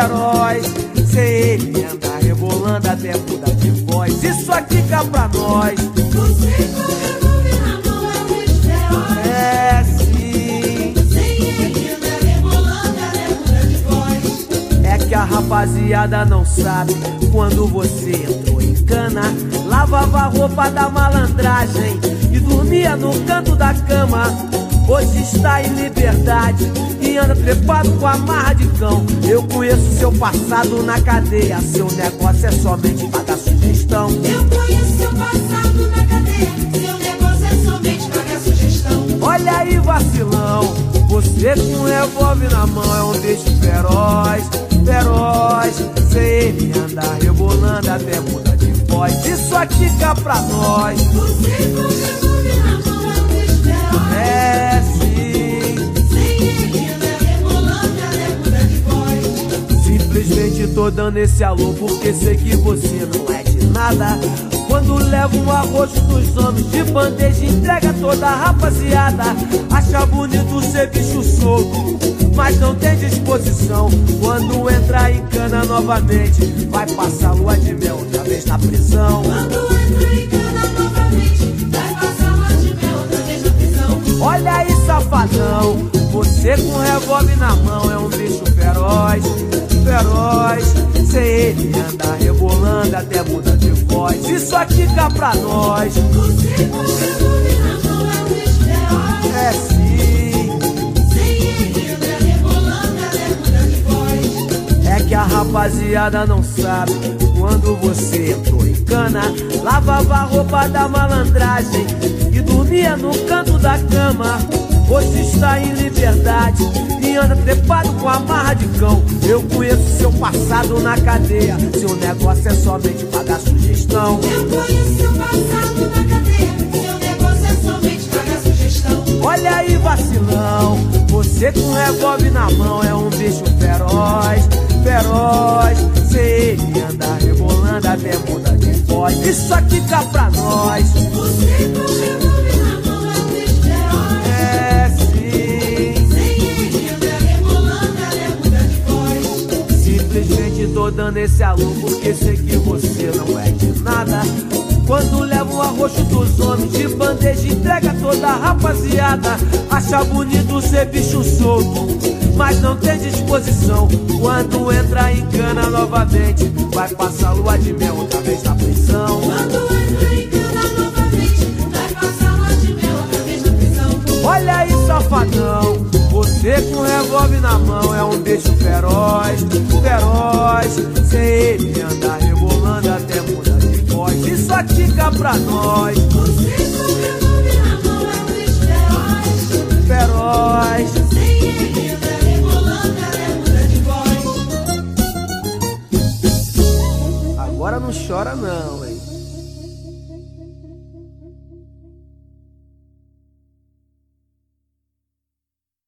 feroz. Sem ele anda rebolando até mudar de voz. Isso aqui cá pra nós. Você com revólver na mão é. É sim. Sem ele anda rebolando até mudar de voz. É que a rapaziada não sabe quando você entrou em cana, lavava a roupa da malandragem e dormia no canto da cama. Hoje está em liberdade anda trepado com a marra de cão. Eu conheço seu passado na cadeia, seu negócio é somente pagar sugestão. Eu conheço seu passado na cadeia, seu negócio é somente pagar sugestão. Olha aí, vacilão, você com revólver na mão é um bicho feroz, feroz. Sem ele anda rebolando até muda de voz. Isso aqui cá pra nós. Você com revólver na mão é um bicho feroz. É Simplesmente tô dando esse alô porque sei que você não é de nada. Quando leva um arroz dos homens de bandeja, entrega toda a rapaziada. Acha bonito ser bicho solto, mas não tem disposição. Quando entra em cana novamente, vai passar lua de mel outra vez na prisão. Quando entra em cana novamente, vai passar lua de mel outra vez na prisão. Olha aí, safadão, você com revólver na mão é um bicho feroz, feroz. Sem ele anda rebolando até muda de voz. Isso aqui cá pra nós. É sim. Sem ele anda rebolando até muda de voz. É que a rapaziada não sabe quando você entrou em cana, lavava a roupa da malandragem e dormia no canto da cama. Hoje está em liberdade e anda trepado com a marra de cão. Eu conheço seu passado na cadeia. Seu negócio é somente pagar sugestão. Eu conheço seu passado na cadeia. Seu negócio é somente pagar sugestão. Olha aí, vacilão. Você com revólver na mão é um bicho feroz, feroz. Sem ele anda rebolando até muda de voz. Isso aqui cá pra nós. Você com Simplesmente tô dando esse alô porque sei que você não é de nada. Quando leva o arroxo dos homens de bandeja, entrega toda a rapaziada. Acha bonito ser bicho solto, mas não tem disposição. Quando entra em cana novamente, vai passar lua de mel outra vez na prisão. Quando entra em cana novamente, vai passar lua de mel outra vez na prisão. Olha aí, safadão. Você com revólver na mão é um bicho feroz, feroz. Sem ele anda rebolando até muda de voz. Isso aqui cá pra nós. Você com revólver na mão é um bicho feroz, feroz. Sem ele anda rebolando até muda de voz. Agora não chora não?